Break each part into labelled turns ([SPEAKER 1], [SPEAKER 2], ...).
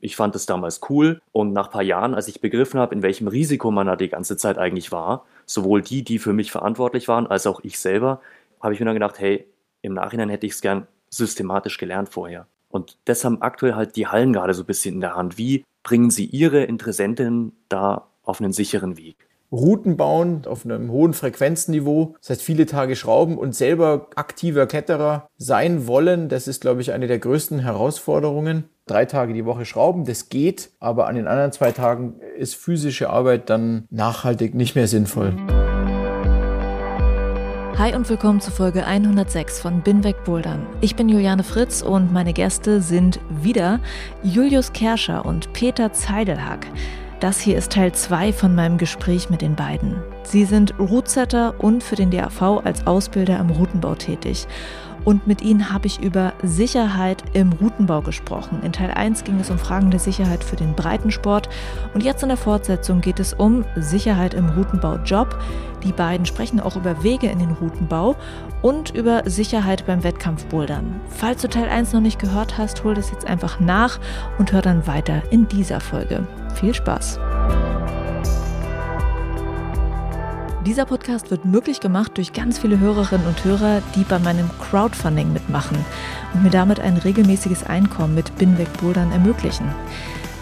[SPEAKER 1] ich fand es damals cool und nach ein paar Jahren, als ich begriffen habe, in welchem Risiko man da die ganze Zeit eigentlich war, sowohl die, die für mich verantwortlich waren, als auch ich selber, habe ich mir dann gedacht, hey, im Nachhinein hätte ich es gern systematisch gelernt vorher. Und das haben aktuell halt die Hallen gerade so ein bisschen in der Hand. Wie bringen sie ihre Interessenten da auf einen sicheren Weg?
[SPEAKER 2] Routen bauen auf einem hohen Frequenzniveau, das heißt viele Tage schrauben und selber aktiver Kletterer sein wollen, das ist, glaube ich, eine der größten Herausforderungen. Drei Tage die Woche schrauben, das geht, aber an den anderen zwei Tagen ist physische Arbeit dann nachhaltig nicht mehr sinnvoll.
[SPEAKER 3] Hi und willkommen zu Folge 106 von Binweg Bouldern. Ich bin Juliane Fritz und meine Gäste sind wieder Julius Kerscher und Peter Zeidelhack. Das hier ist Teil 2 von meinem Gespräch mit den beiden. Sie sind Rootsetter und für den DAV als Ausbilder im Routenbau tätig. Und mit ihnen habe ich über Sicherheit im Routenbau gesprochen. In Teil 1 ging es um Fragen der Sicherheit für den Breitensport. Und jetzt in der Fortsetzung geht es um Sicherheit im Routenbau-Job. Die beiden sprechen auch über Wege in den Routenbau und über Sicherheit beim Wettkampfbouldern. Falls du Teil 1 noch nicht gehört hast, hol das jetzt einfach nach und hör dann weiter in dieser Folge. Viel Spaß! Dieser Podcast wird möglich gemacht durch ganz viele Hörerinnen und Hörer, die bei meinem Crowdfunding mitmachen und mir damit ein regelmäßiges Einkommen mit Binweg Bouldern ermöglichen.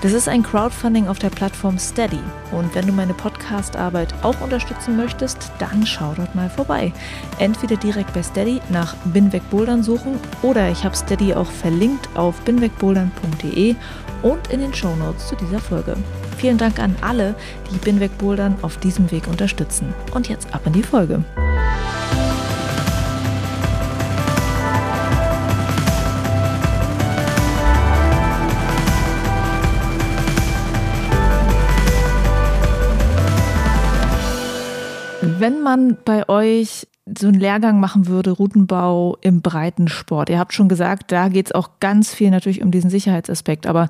[SPEAKER 3] Das ist ein Crowdfunding auf der Plattform Steady. Und wenn du meine Podcast-Arbeit auch unterstützen möchtest, dann schau dort mal vorbei. Entweder direkt bei Steady nach Binwegbouldern suchen oder ich habe Steady auch verlinkt auf binwegbouldern.de und in den Shownotes zu dieser Folge. Vielen Dank an alle, die Binwegbouldern auf diesem Weg unterstützen. Und jetzt ab in die Folge. Wenn man bei euch so einen Lehrgang machen würde, Routenbau im Breitensport. Ihr habt schon gesagt, da geht es auch ganz viel natürlich um diesen Sicherheitsaspekt. Aber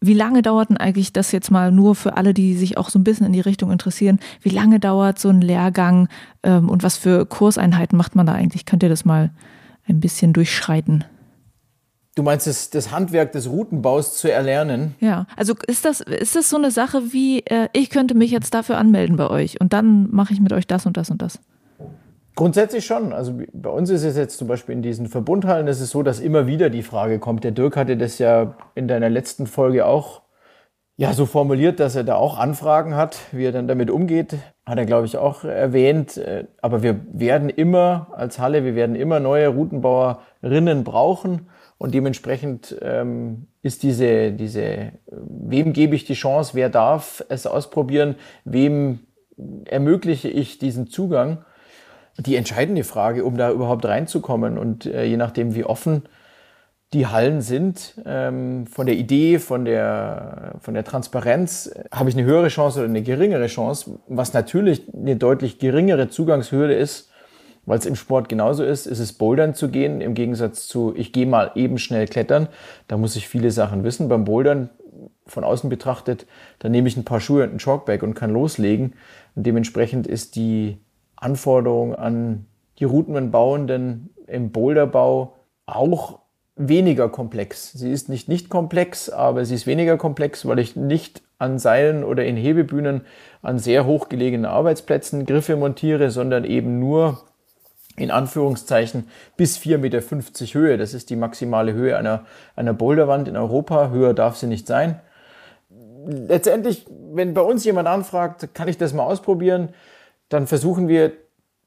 [SPEAKER 3] wie lange dauert denn eigentlich das jetzt mal nur für alle, die sich auch so ein bisschen in die Richtung interessieren? Wie lange dauert so ein Lehrgang ähm, und was für Kurseinheiten macht man da eigentlich? Könnt ihr das mal ein bisschen durchschreiten?
[SPEAKER 2] Du meinst das, das Handwerk des Routenbaus zu erlernen?
[SPEAKER 3] Ja, also ist das, ist das so eine Sache wie, äh, ich könnte mich jetzt dafür anmelden bei euch und dann mache ich mit euch das und das und das?
[SPEAKER 2] Grundsätzlich schon. Also bei uns ist es jetzt zum Beispiel in diesen Verbundhallen, ist so, dass immer wieder die Frage kommt. Der Dirk hatte das ja in deiner letzten Folge auch ja, so formuliert, dass er da auch Anfragen hat, wie er dann damit umgeht, hat er, glaube ich, auch erwähnt. Aber wir werden immer als Halle, wir werden immer neue Routenbauerinnen brauchen. Und dementsprechend ähm, ist diese, diese, wem gebe ich die Chance, wer darf es ausprobieren, wem ermögliche ich diesen Zugang die entscheidende Frage, um da überhaupt reinzukommen. Und äh, je nachdem, wie offen die Hallen sind, ähm, von der Idee, von der, von der Transparenz, äh, habe ich eine höhere Chance oder eine geringere Chance, was natürlich eine deutlich geringere Zugangshürde ist, weil es im Sport genauso ist, ist es Bouldern zu gehen, im Gegensatz zu, ich gehe mal eben schnell klettern. Da muss ich viele Sachen wissen. Beim Bouldern von außen betrachtet, da nehme ich ein paar Schuhe und ein Chalkbag und kann loslegen. Und dementsprechend ist die Anforderungen an die Routenbauenden im Boulderbau auch weniger komplex. Sie ist nicht nicht komplex, aber sie ist weniger komplex, weil ich nicht an Seilen oder in Hebebühnen an sehr hochgelegenen Arbeitsplätzen Griffe montiere, sondern eben nur in Anführungszeichen bis 4,50 Meter Höhe. Das ist die maximale Höhe einer, einer Boulderwand in Europa. Höher darf sie nicht sein. Letztendlich, wenn bei uns jemand anfragt, kann ich das mal ausprobieren, dann versuchen wir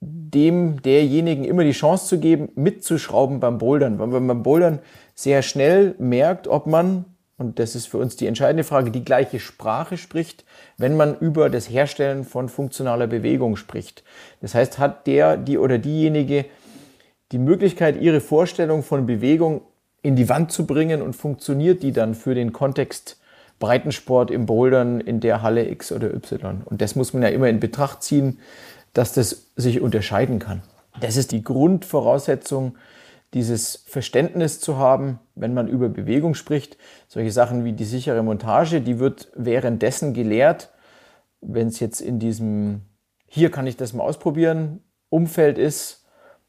[SPEAKER 2] dem derjenigen immer die Chance zu geben, mitzuschrauben beim Bouldern. Weil man beim Bouldern sehr schnell merkt, ob man, und das ist für uns die entscheidende Frage, die gleiche Sprache spricht, wenn man über das Herstellen von funktionaler Bewegung spricht. Das heißt, hat der, die oder diejenige die Möglichkeit, ihre Vorstellung von Bewegung in die Wand zu bringen und funktioniert die dann für den Kontext Breitensport im Bouldern in der Halle X oder Y. Und das muss man ja immer in Betracht ziehen, dass das sich unterscheiden kann. Das ist die Grundvoraussetzung, dieses Verständnis zu haben, wenn man über Bewegung spricht. Solche Sachen wie die sichere Montage, die wird währenddessen gelehrt, wenn es jetzt in diesem, hier kann ich das mal ausprobieren, Umfeld ist.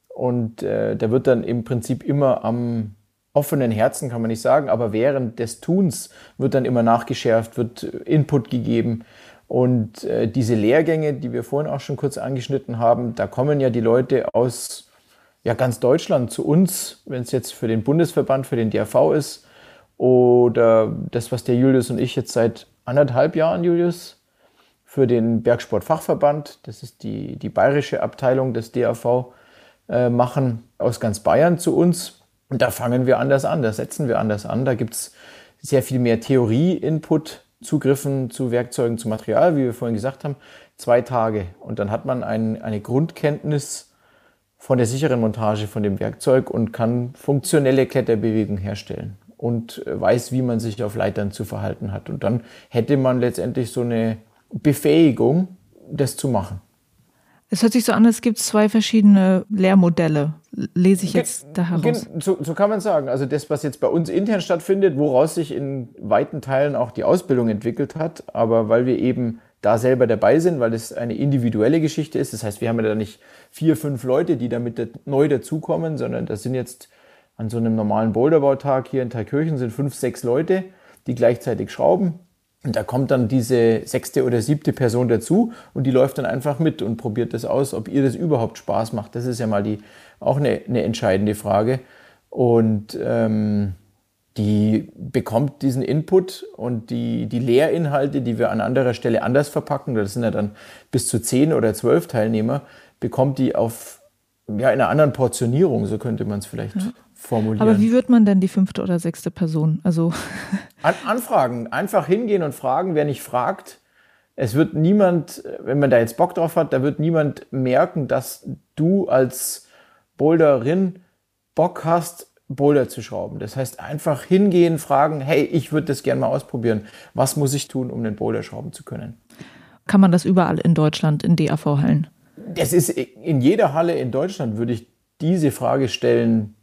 [SPEAKER 2] Und äh, da wird dann im Prinzip immer am offenen Herzen, kann man nicht sagen, aber während des Tuns wird dann immer nachgeschärft, wird Input gegeben. Und äh, diese Lehrgänge, die wir vorhin auch schon kurz angeschnitten haben, da kommen ja die Leute aus ja, ganz Deutschland zu uns, wenn es jetzt für den Bundesverband, für den DRV ist, oder das, was der Julius und ich jetzt seit anderthalb Jahren, Julius, für den Bergsportfachverband, das ist die, die bayerische Abteilung des DRV, äh, machen, aus ganz Bayern zu uns. Und da fangen wir anders an, da setzen wir anders an. Da gibt es sehr viel mehr Theorie-Input, Zugriffen zu Werkzeugen, zu Material, wie wir vorhin gesagt haben, zwei Tage. Und dann hat man ein, eine Grundkenntnis von der sicheren Montage von dem Werkzeug und kann funktionelle Kletterbewegung herstellen und äh, weiß, wie man sich auf Leitern zu verhalten hat. Und dann hätte man letztendlich so eine Befähigung, das zu machen.
[SPEAKER 3] Es hört sich so an, es gibt zwei verschiedene Lehrmodelle. Lese ich jetzt da heraus?
[SPEAKER 2] So, so, kann man sagen. Also das, was jetzt bei uns intern stattfindet, woraus sich in weiten Teilen auch die Ausbildung entwickelt hat, aber weil wir eben da selber dabei sind, weil es eine individuelle Geschichte ist. Das heißt, wir haben ja da nicht vier, fünf Leute, die damit neu dazukommen, sondern das sind jetzt an so einem normalen Boulderbautag hier in Thalkirchen sind fünf, sechs Leute, die gleichzeitig schrauben. Und da kommt dann diese sechste oder siebte Person dazu und die läuft dann einfach mit und probiert das aus, ob ihr das überhaupt Spaß macht. Das ist ja mal die, auch eine, eine entscheidende Frage. Und ähm, die bekommt diesen Input und die, die Lehrinhalte, die wir an anderer Stelle anders verpacken, das sind ja dann bis zu zehn oder zwölf Teilnehmer, bekommt die auf ja, in einer anderen Portionierung, so könnte man es vielleicht ja. Formulieren.
[SPEAKER 3] Aber wie wird man denn die fünfte oder sechste Person? Also
[SPEAKER 2] an, anfragen, einfach hingehen und fragen. Wer nicht fragt, es wird niemand, wenn man da jetzt Bock drauf hat, da wird niemand merken, dass du als Boulderin Bock hast, Boulder zu schrauben. Das heißt, einfach hingehen, fragen, hey, ich würde das gerne mal ausprobieren. Was muss ich tun, um den Boulder schrauben zu können?
[SPEAKER 3] Kann man das überall in Deutschland in DAV-Hallen?
[SPEAKER 2] Das ist in jeder Halle in Deutschland würde ich diese Frage stellen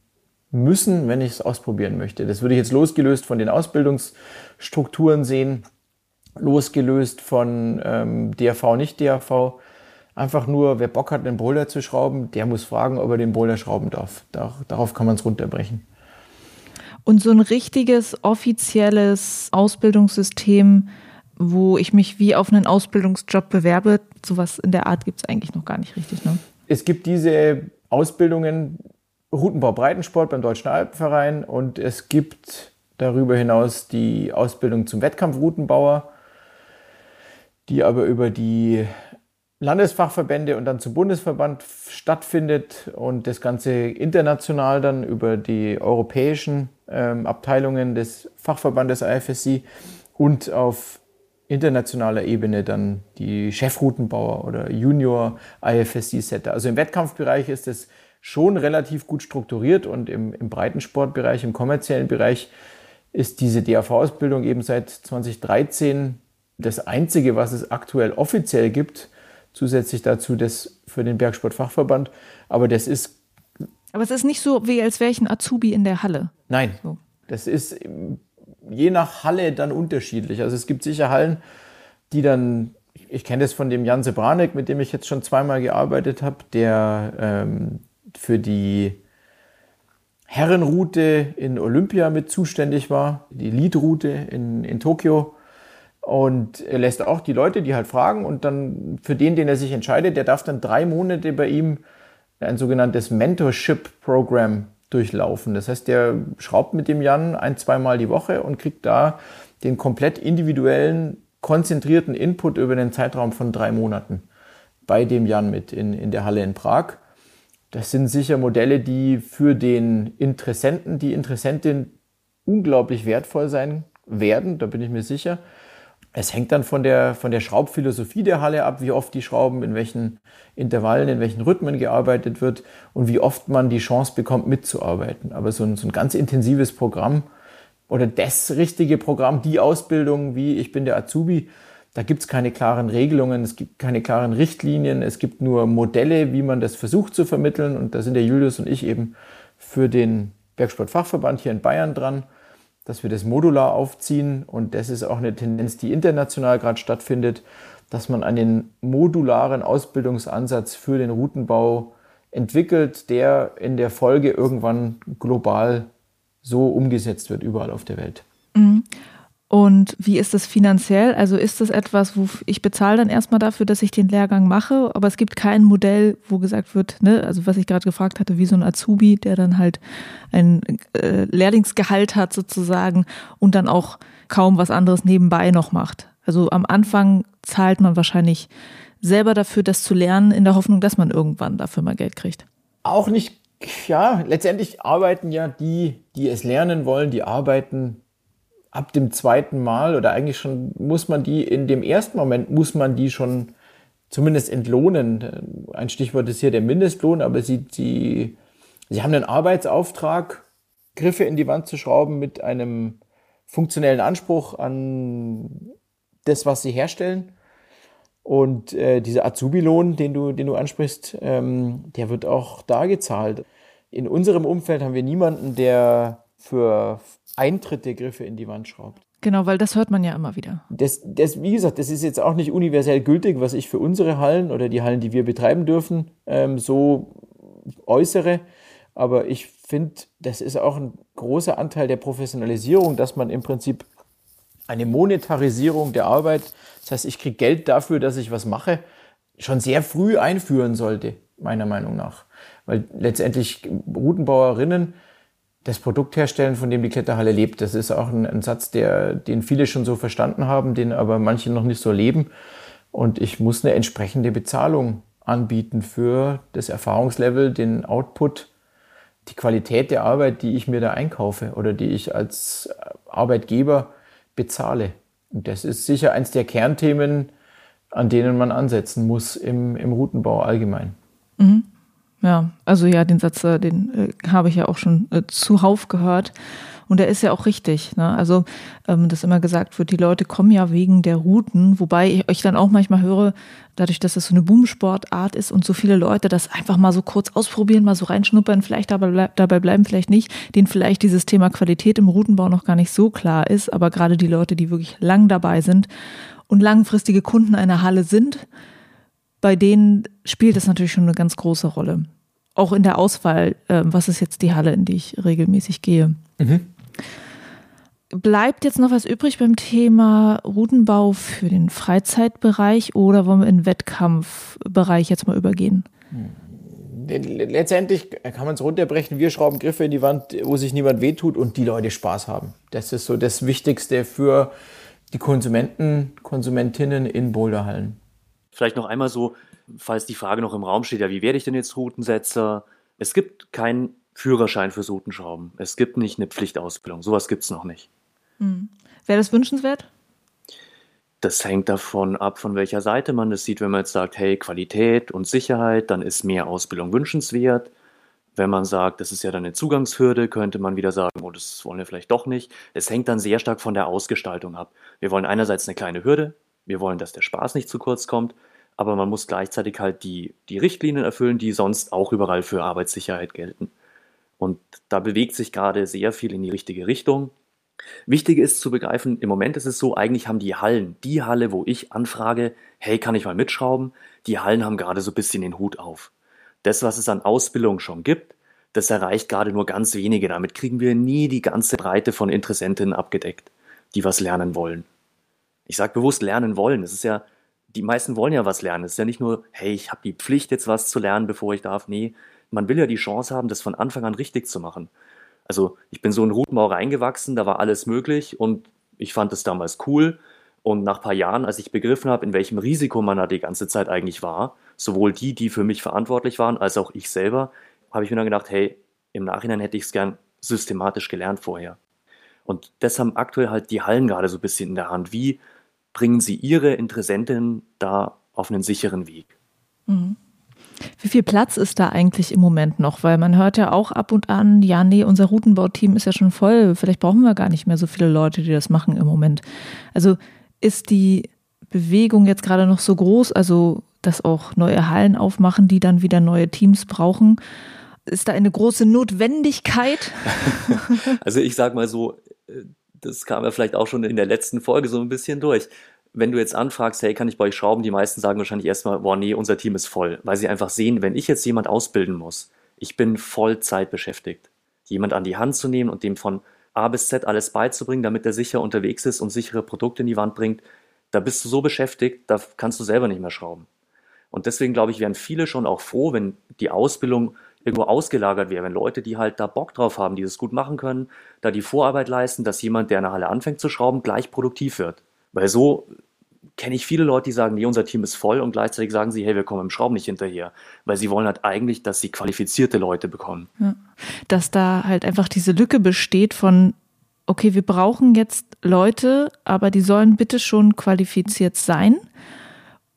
[SPEAKER 2] müssen, wenn ich es ausprobieren möchte. Das würde ich jetzt losgelöst von den Ausbildungsstrukturen sehen, losgelöst von ähm, DRV, nicht DRV. Einfach nur, wer Bock hat, einen Boulder zu schrauben, der muss fragen, ob er den Boulder schrauben darf. Darauf kann man es runterbrechen.
[SPEAKER 3] Und so ein richtiges, offizielles Ausbildungssystem, wo ich mich wie auf einen Ausbildungsjob bewerbe, sowas in der Art gibt es eigentlich noch gar nicht richtig. Ne?
[SPEAKER 2] Es gibt diese Ausbildungen, Routenbau Breitensport beim Deutschen Alpenverein und es gibt darüber hinaus die Ausbildung zum Wettkampfroutenbauer, die aber über die Landesfachverbände und dann zum Bundesverband stattfindet und das Ganze international dann über die europäischen ähm, Abteilungen des Fachverbandes IFSC und auf internationaler Ebene dann die Chefroutenbauer oder Junior IFSC-Setter. Also im Wettkampfbereich ist es schon relativ gut strukturiert und im, im Breitensportbereich, im kommerziellen Bereich ist diese DAV-Ausbildung eben seit 2013 das einzige, was es aktuell offiziell gibt zusätzlich dazu das für den Bergsportfachverband. Aber das ist.
[SPEAKER 3] Aber es ist nicht so, wie als wäre ich ein Azubi in der Halle.
[SPEAKER 2] Nein. So. Das ist je nach Halle dann unterschiedlich. Also es gibt sicher Hallen, die dann, ich kenne das von dem Jan Sebranek, mit dem ich jetzt schon zweimal gearbeitet habe, der ähm, für die Herrenroute in Olympia mit zuständig war, die Leadroute in, in Tokio. Und er lässt auch die Leute, die halt fragen, und dann für den, den er sich entscheidet, der darf dann drei Monate bei ihm ein sogenanntes Mentorship-Programm durchlaufen. Das heißt, der schraubt mit dem Jan ein, zweimal die Woche und kriegt da den komplett individuellen, konzentrierten Input über den Zeitraum von drei Monaten bei dem Jan mit in, in der Halle in Prag. Das sind sicher Modelle, die für den Interessenten, die Interessentin unglaublich wertvoll sein werden, da bin ich mir sicher. Es hängt dann von der, von der Schraubphilosophie der Halle ab, wie oft die Schrauben, in welchen Intervallen, in welchen Rhythmen gearbeitet wird und wie oft man die Chance bekommt, mitzuarbeiten. Aber so ein, so ein ganz intensives Programm, oder das richtige Programm, die Ausbildung, wie ich bin der Azubi. Da gibt es keine klaren Regelungen, es gibt keine klaren Richtlinien, es gibt nur Modelle, wie man das versucht zu vermitteln. Und da sind der Julius und ich eben für den Bergsportfachverband hier in Bayern dran, dass wir das modular aufziehen. Und das ist auch eine Tendenz, die international gerade stattfindet, dass man einen modularen Ausbildungsansatz für den Routenbau entwickelt, der in der Folge irgendwann global so umgesetzt wird, überall auf der Welt.
[SPEAKER 3] Mhm. Und wie ist das finanziell? Also ist das etwas, wo ich bezahle dann erstmal dafür, dass ich den Lehrgang mache, aber es gibt kein Modell, wo gesagt wird, ne, also was ich gerade gefragt hatte, wie so ein Azubi, der dann halt ein äh, Lehrlingsgehalt hat sozusagen und dann auch kaum was anderes nebenbei noch macht. Also am Anfang zahlt man wahrscheinlich selber dafür, das zu lernen, in der Hoffnung, dass man irgendwann dafür mal Geld kriegt.
[SPEAKER 2] Auch nicht, ja, letztendlich arbeiten ja die, die es lernen wollen, die arbeiten ab dem zweiten Mal oder eigentlich schon muss man die in dem ersten Moment muss man die schon zumindest entlohnen. Ein Stichwort ist hier der Mindestlohn, aber sie, sie, sie haben einen Arbeitsauftrag, Griffe in die Wand zu schrauben mit einem funktionellen Anspruch an das, was sie herstellen. Und äh, dieser Azubi-Lohn, den du, den du ansprichst, ähm, der wird auch da gezahlt. In unserem Umfeld haben wir niemanden, der für Eintritte Griffe in die Wand schraubt.
[SPEAKER 3] Genau, weil das hört man ja immer wieder.
[SPEAKER 2] Das, das, wie gesagt, das ist jetzt auch nicht universell gültig, was ich für unsere Hallen oder die Hallen, die wir betreiben dürfen, ähm, so äußere. Aber ich finde, das ist auch ein großer Anteil der Professionalisierung, dass man im Prinzip eine Monetarisierung der Arbeit, das heißt, ich kriege Geld dafür, dass ich was mache, schon sehr früh einführen sollte, meiner Meinung nach. Weil letztendlich Routenbauerinnen das Produkt herstellen, von dem die Kletterhalle lebt. Das ist auch ein, ein, Satz, der, den viele schon so verstanden haben, den aber manche noch nicht so leben. Und ich muss eine entsprechende Bezahlung anbieten für das Erfahrungslevel, den Output, die Qualität der Arbeit, die ich mir da einkaufe oder die ich als Arbeitgeber bezahle. Und das ist sicher eins der Kernthemen, an denen man ansetzen muss im, im Routenbau allgemein.
[SPEAKER 3] Mhm. Ja, also ja, den Satz, äh, den äh, habe ich ja auch schon äh, zuhauf gehört. Und der ist ja auch richtig. Ne? Also, ähm, dass immer gesagt wird, die Leute kommen ja wegen der Routen, wobei ich euch dann auch manchmal höre, dadurch, dass das so eine Boomsportart ist und so viele Leute das einfach mal so kurz ausprobieren, mal so reinschnuppern, vielleicht dabei, dabei bleiben, vielleicht nicht, denen vielleicht dieses Thema Qualität im Routenbau noch gar nicht so klar ist, aber gerade die Leute, die wirklich lang dabei sind und langfristige Kunden einer Halle sind, bei denen spielt das natürlich schon eine ganz große Rolle. Auch in der Auswahl, äh, was ist jetzt die Halle, in die ich regelmäßig gehe. Mhm. Bleibt jetzt noch was übrig beim Thema Routenbau für den Freizeitbereich oder wollen wir in den Wettkampfbereich jetzt mal übergehen?
[SPEAKER 2] Letztendlich kann man es runterbrechen. Wir schrauben Griffe in die Wand, wo sich niemand wehtut und die Leute Spaß haben. Das ist so das Wichtigste für die Konsumenten, Konsumentinnen in Boulderhallen.
[SPEAKER 1] Vielleicht noch einmal so, falls die Frage noch im Raum steht, ja, wie werde ich denn jetzt Routensetzer? Es gibt keinen Führerschein fürs Routenschrauben. Es gibt nicht eine Pflichtausbildung. Sowas gibt es noch nicht.
[SPEAKER 3] Hm. Wäre das wünschenswert?
[SPEAKER 1] Das hängt davon ab, von welcher Seite man das sieht. Wenn man jetzt sagt, hey, Qualität und Sicherheit, dann ist mehr Ausbildung wünschenswert. Wenn man sagt, das ist ja dann eine Zugangshürde, könnte man wieder sagen, oh, das wollen wir vielleicht doch nicht. Es hängt dann sehr stark von der Ausgestaltung ab. Wir wollen einerseits eine kleine Hürde, wir wollen, dass der Spaß nicht zu kurz kommt, aber man muss gleichzeitig halt die, die Richtlinien erfüllen, die sonst auch überall für Arbeitssicherheit gelten. Und da bewegt sich gerade sehr viel in die richtige Richtung. Wichtig ist zu begreifen, im Moment ist es so, eigentlich haben die Hallen, die Halle, wo ich anfrage, hey, kann ich mal mitschrauben? Die Hallen haben gerade so ein bisschen den Hut auf. Das, was es an Ausbildung schon gibt, das erreicht gerade nur ganz wenige. Damit kriegen wir nie die ganze Breite von Interessentinnen abgedeckt, die was lernen wollen. Ich sage bewusst lernen wollen. Es ist ja, die meisten wollen ja was lernen. Es ist ja nicht nur, hey, ich habe die Pflicht, jetzt was zu lernen, bevor ich darf. Nee, man will ja die Chance haben, das von Anfang an richtig zu machen. Also ich bin so in Routenbau reingewachsen, da war alles möglich und ich fand es damals cool. Und nach ein paar Jahren, als ich begriffen habe, in welchem Risiko man da die ganze Zeit eigentlich war, sowohl die, die für mich verantwortlich waren, als auch ich selber, habe ich mir dann gedacht, hey, im Nachhinein hätte ich es gern systematisch gelernt vorher. Und das haben aktuell halt die Hallen gerade so ein bisschen in der Hand. Wie bringen sie ihre Interessentinnen da auf einen sicheren Weg?
[SPEAKER 3] Mhm. Wie viel Platz ist da eigentlich im Moment noch? Weil man hört ja auch ab und an, ja, nee, unser Routenbauteam ist ja schon voll. Vielleicht brauchen wir gar nicht mehr so viele Leute, die das machen im Moment. Also ist die Bewegung jetzt gerade noch so groß, also dass auch neue Hallen aufmachen, die dann wieder neue Teams brauchen? Ist da eine große Notwendigkeit?
[SPEAKER 1] also ich sag mal so, äh, das kam ja vielleicht auch schon in der letzten Folge so ein bisschen durch. Wenn du jetzt anfragst, hey, kann ich bei euch schrauben, die meisten sagen wahrscheinlich erstmal, boah, nee, unser Team ist voll, weil sie einfach sehen, wenn ich jetzt jemand ausbilden muss, ich bin Vollzeit beschäftigt, jemand an die Hand zu nehmen und dem von A bis Z alles beizubringen, damit er sicher unterwegs ist und sichere Produkte in die Wand bringt, da bist du so beschäftigt, da kannst du selber nicht mehr schrauben. Und deswegen glaube ich, wären viele schon auch froh, wenn die Ausbildung irgendwo ausgelagert wäre, wenn Leute, die halt da Bock drauf haben, die das gut machen können, da die Vorarbeit leisten, dass jemand, der in der Halle anfängt zu schrauben, gleich produktiv wird. Weil so kenne ich viele Leute, die sagen, nee, unser Team ist voll und gleichzeitig sagen sie, hey, wir kommen im Schrauben nicht hinterher. Weil sie wollen halt eigentlich, dass sie qualifizierte Leute bekommen. Ja.
[SPEAKER 3] Dass da halt einfach diese Lücke besteht von, okay, wir brauchen jetzt Leute, aber die sollen bitte schon qualifiziert sein.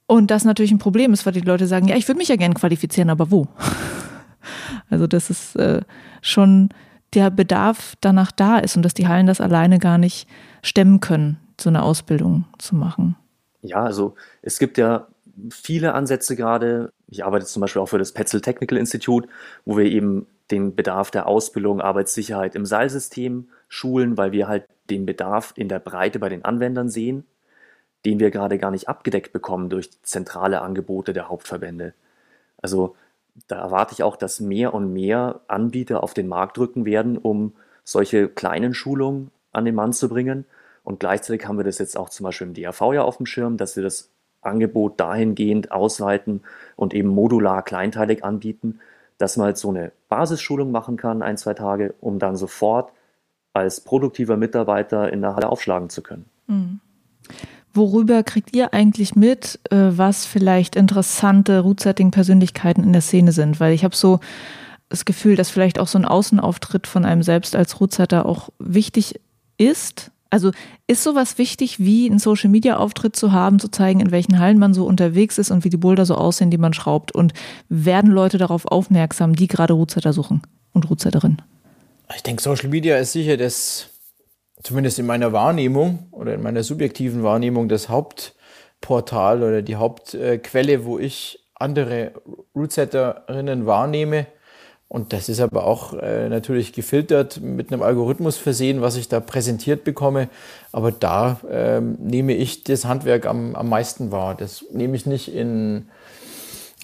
[SPEAKER 3] Und das natürlich ein Problem ist, weil die Leute sagen, ja, ich würde mich ja gerne qualifizieren, aber wo? Also, dass es äh, schon der Bedarf danach da ist und dass die Hallen das alleine gar nicht stemmen können so eine Ausbildung zu machen?
[SPEAKER 1] Ja, also es gibt ja viele Ansätze gerade. Ich arbeite zum Beispiel auch für das Petzl Technical Institute, wo wir eben den Bedarf der Ausbildung, Arbeitssicherheit im Seilsystem schulen, weil wir halt den Bedarf in der Breite bei den Anwendern sehen, den wir gerade gar nicht abgedeckt bekommen durch zentrale Angebote der Hauptverbände. Also da erwarte ich auch, dass mehr und mehr Anbieter auf den Markt drücken werden, um solche kleinen Schulungen an den Mann zu bringen und gleichzeitig haben wir das jetzt auch zum Beispiel im DAV ja auf dem Schirm, dass wir das Angebot dahingehend ausweiten und eben modular kleinteilig anbieten, dass man halt so eine Basisschulung machen kann, ein, zwei Tage, um dann sofort als produktiver Mitarbeiter in der Halle aufschlagen zu können. Mhm.
[SPEAKER 3] Worüber kriegt ihr eigentlich mit, äh, was vielleicht interessante Root-Setting-Persönlichkeiten in der Szene sind? Weil ich habe so das Gefühl, dass vielleicht auch so ein Außenauftritt von einem selbst als Rootsetter auch wichtig ist, also ist sowas wichtig, wie einen Social Media Auftritt zu haben, zu zeigen, in welchen Hallen man so unterwegs ist und wie die Boulder so aussehen, die man schraubt? Und werden Leute darauf aufmerksam, die gerade Rootsetter suchen und Rootsetterinnen?
[SPEAKER 2] Ich denke, Social Media ist sicher das, zumindest in meiner Wahrnehmung oder in meiner subjektiven Wahrnehmung, das Hauptportal oder die Hauptquelle, wo ich andere Rootsetterinnen wahrnehme und das ist aber auch äh, natürlich gefiltert mit einem Algorithmus versehen, was ich da präsentiert bekomme. Aber da ähm, nehme ich das Handwerk am, am meisten wahr. Das nehme ich nicht in,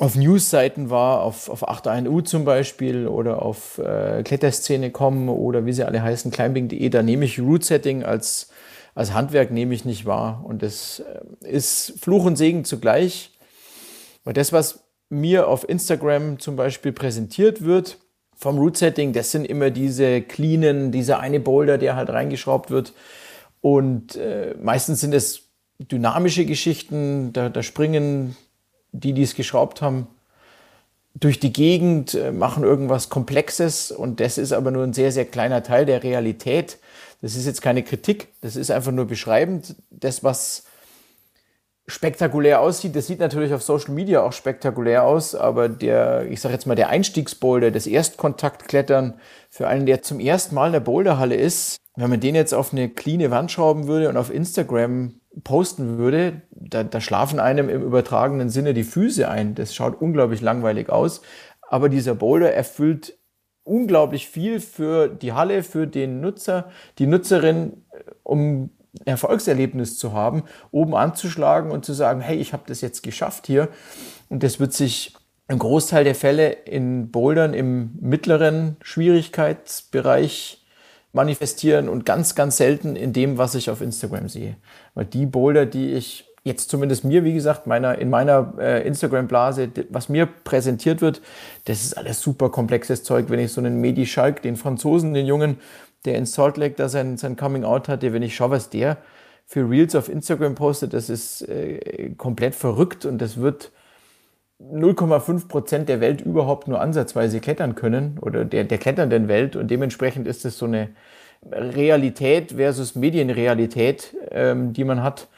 [SPEAKER 2] auf News-Seiten wahr, auf, auf 81U zum Beispiel oder auf äh, Kletterszene.com oder wie sie alle heißen, climbing.de. Da nehme ich Root-Setting als, als Handwerk nehme ich nicht wahr. Und das äh, ist Fluch und Segen zugleich. Weil das, was mir auf Instagram zum Beispiel präsentiert wird vom Root Setting, das sind immer diese cleanen, dieser eine Boulder, der halt reingeschraubt wird. Und äh, meistens sind es dynamische Geschichten, da, da springen die, die es geschraubt haben, durch die Gegend, äh, machen irgendwas Komplexes und das ist aber nur ein sehr, sehr kleiner Teil der Realität. Das ist jetzt keine Kritik, das ist einfach nur beschreibend. Das, was spektakulär aussieht. Das sieht natürlich auf Social Media auch spektakulär aus, aber der, ich sage jetzt mal, der Einstiegsboulder, das Erstkontaktklettern für einen, der zum ersten Mal in der Boulderhalle ist, wenn man den jetzt auf eine cleane Wand schrauben würde und auf Instagram posten würde, da, da schlafen einem im übertragenen Sinne die Füße ein. Das schaut unglaublich langweilig aus. Aber dieser Boulder erfüllt unglaublich viel für die Halle, für den Nutzer, die Nutzerin, um Erfolgserlebnis zu haben, oben anzuschlagen und zu sagen, hey, ich habe das jetzt geschafft hier. Und das wird sich im Großteil der Fälle in Bouldern im mittleren Schwierigkeitsbereich manifestieren und ganz, ganz selten in dem, was ich auf Instagram sehe. Weil die Boulder, die ich jetzt zumindest mir, wie gesagt, meiner, in meiner äh, Instagram-Blase, was mir präsentiert wird, das ist alles super komplexes Zeug. Wenn ich so einen Medi Schalk, den Franzosen, den Jungen, der in Salt Lake da sein, sein Coming Out hatte, wenn ich schaue, was der für Reels auf Instagram postet, das ist äh, komplett verrückt und das wird 0,5 Prozent der Welt überhaupt nur ansatzweise klettern können oder der, der kletternden Welt und dementsprechend ist es so eine Realität versus Medienrealität, ähm, die man hat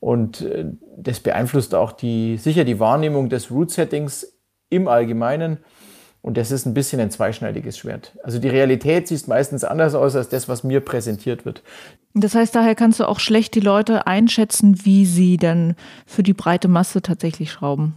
[SPEAKER 2] und äh, das beeinflusst auch die, sicher die Wahrnehmung des Root-Settings im Allgemeinen. Und das ist ein bisschen ein zweischneidiges Schwert. Also die Realität sieht meistens anders aus als das, was mir präsentiert wird.
[SPEAKER 3] Das heißt, daher kannst du auch schlecht die Leute einschätzen, wie sie dann für die breite Masse tatsächlich schrauben.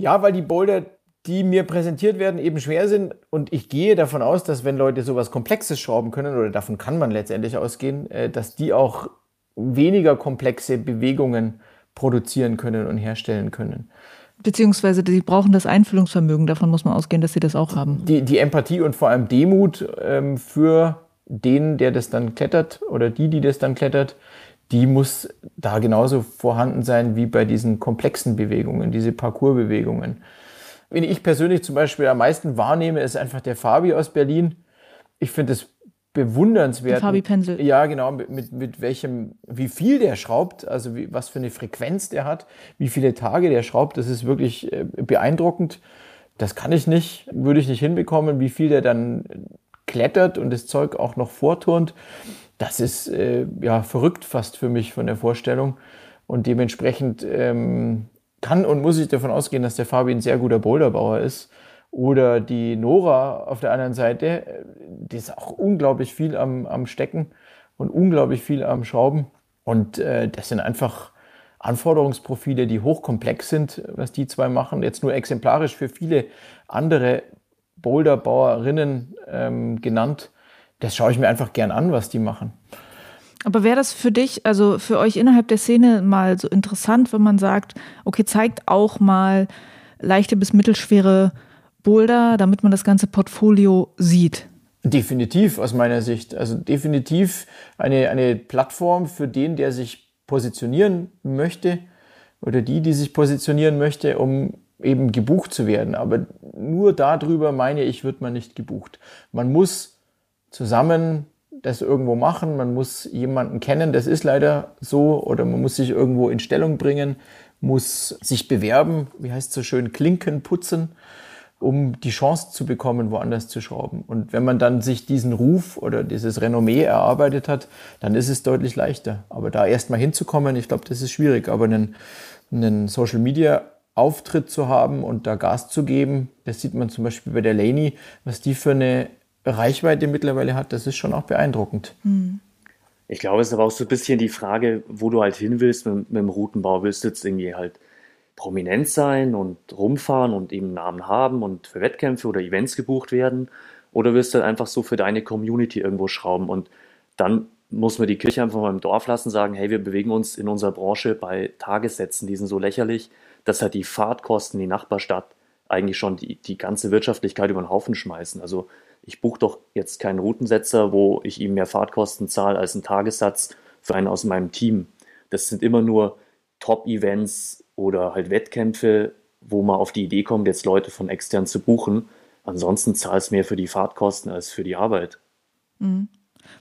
[SPEAKER 2] Ja, weil die Boulder, die mir präsentiert werden, eben schwer sind. Und ich gehe davon aus, dass wenn Leute sowas Komplexes schrauben können, oder davon kann man letztendlich ausgehen, äh, dass die auch weniger komplexe Bewegungen produzieren können und herstellen können.
[SPEAKER 3] Beziehungsweise sie brauchen das Einfühlungsvermögen, davon muss man ausgehen, dass sie das auch haben.
[SPEAKER 2] Die, die Empathie und vor allem Demut ähm, für den, der das dann klettert oder die, die das dann klettert, die muss da genauso vorhanden sein wie bei diesen komplexen Bewegungen, diese Parcoursbewegungen. Wenn ich persönlich zum Beispiel am meisten wahrnehme, ist einfach der Fabi aus Berlin. Ich finde es bewundernswert. Der
[SPEAKER 3] Fabi Pensel.
[SPEAKER 2] Ja, genau, mit, mit, mit welchem, wie viel der schraubt, also wie, was für eine Frequenz der hat, wie viele Tage der schraubt, das ist wirklich äh, beeindruckend. Das kann ich nicht, würde ich nicht hinbekommen, wie viel der dann klettert und das Zeug auch noch vorturnt. Das ist äh, ja verrückt fast für mich von der Vorstellung. Und dementsprechend ähm, kann und muss ich davon ausgehen, dass der Fabi ein sehr guter Boulderbauer ist oder die Nora auf der anderen Seite, die ist auch unglaublich viel am, am Stecken und unglaublich viel am Schrauben. Und äh, das sind einfach Anforderungsprofile, die hochkomplex sind, was die zwei machen. Jetzt nur exemplarisch für viele andere Boulderbauerinnen ähm, genannt. Das schaue ich mir einfach gern an, was die machen.
[SPEAKER 3] Aber wäre das für dich, also für euch innerhalb der Szene mal so interessant, wenn man sagt, okay, zeigt auch mal leichte bis mittelschwere Boulder, damit man das ganze Portfolio sieht?
[SPEAKER 2] Definitiv aus meiner Sicht. Also definitiv eine, eine Plattform für den, der sich positionieren möchte oder die, die sich positionieren möchte, um eben gebucht zu werden. Aber nur darüber meine ich, wird man nicht gebucht. Man muss zusammen das irgendwo machen, man muss jemanden kennen, das ist leider so, oder man muss sich irgendwo in Stellung bringen, muss sich bewerben, wie heißt es so schön, Klinken putzen um die Chance zu bekommen, woanders zu schrauben. Und wenn man dann sich diesen Ruf oder dieses Renommee erarbeitet hat, dann ist es deutlich leichter. Aber da erstmal hinzukommen, ich glaube, das ist schwierig. Aber einen, einen Social Media Auftritt zu haben und da Gas zu geben, das sieht man zum Beispiel bei der Laney, was die für eine Reichweite mittlerweile hat, das ist schon auch beeindruckend. Mhm.
[SPEAKER 1] Ich glaube, es ist aber auch so ein bisschen die Frage, wo du halt hin willst mit, mit dem Routenbau. Willst du jetzt irgendwie halt prominent sein und rumfahren und eben Namen haben und für Wettkämpfe oder Events gebucht werden? Oder wirst du halt einfach so für deine Community irgendwo schrauben? Und dann muss man die Kirche einfach mal im Dorf lassen, sagen, hey, wir bewegen uns in unserer Branche bei Tagessätzen, die sind so lächerlich, dass halt die Fahrtkosten in die Nachbarstadt eigentlich schon die, die ganze Wirtschaftlichkeit über den Haufen schmeißen. Also ich buche doch jetzt keinen Routensetzer, wo ich ihm mehr Fahrtkosten zahle als einen Tagessatz für einen aus meinem Team. Das sind immer nur Top-Events, oder halt Wettkämpfe, wo man auf die Idee kommt, jetzt Leute von extern zu buchen. Ansonsten zahlst du mehr für die Fahrtkosten als für die Arbeit.
[SPEAKER 3] Mhm.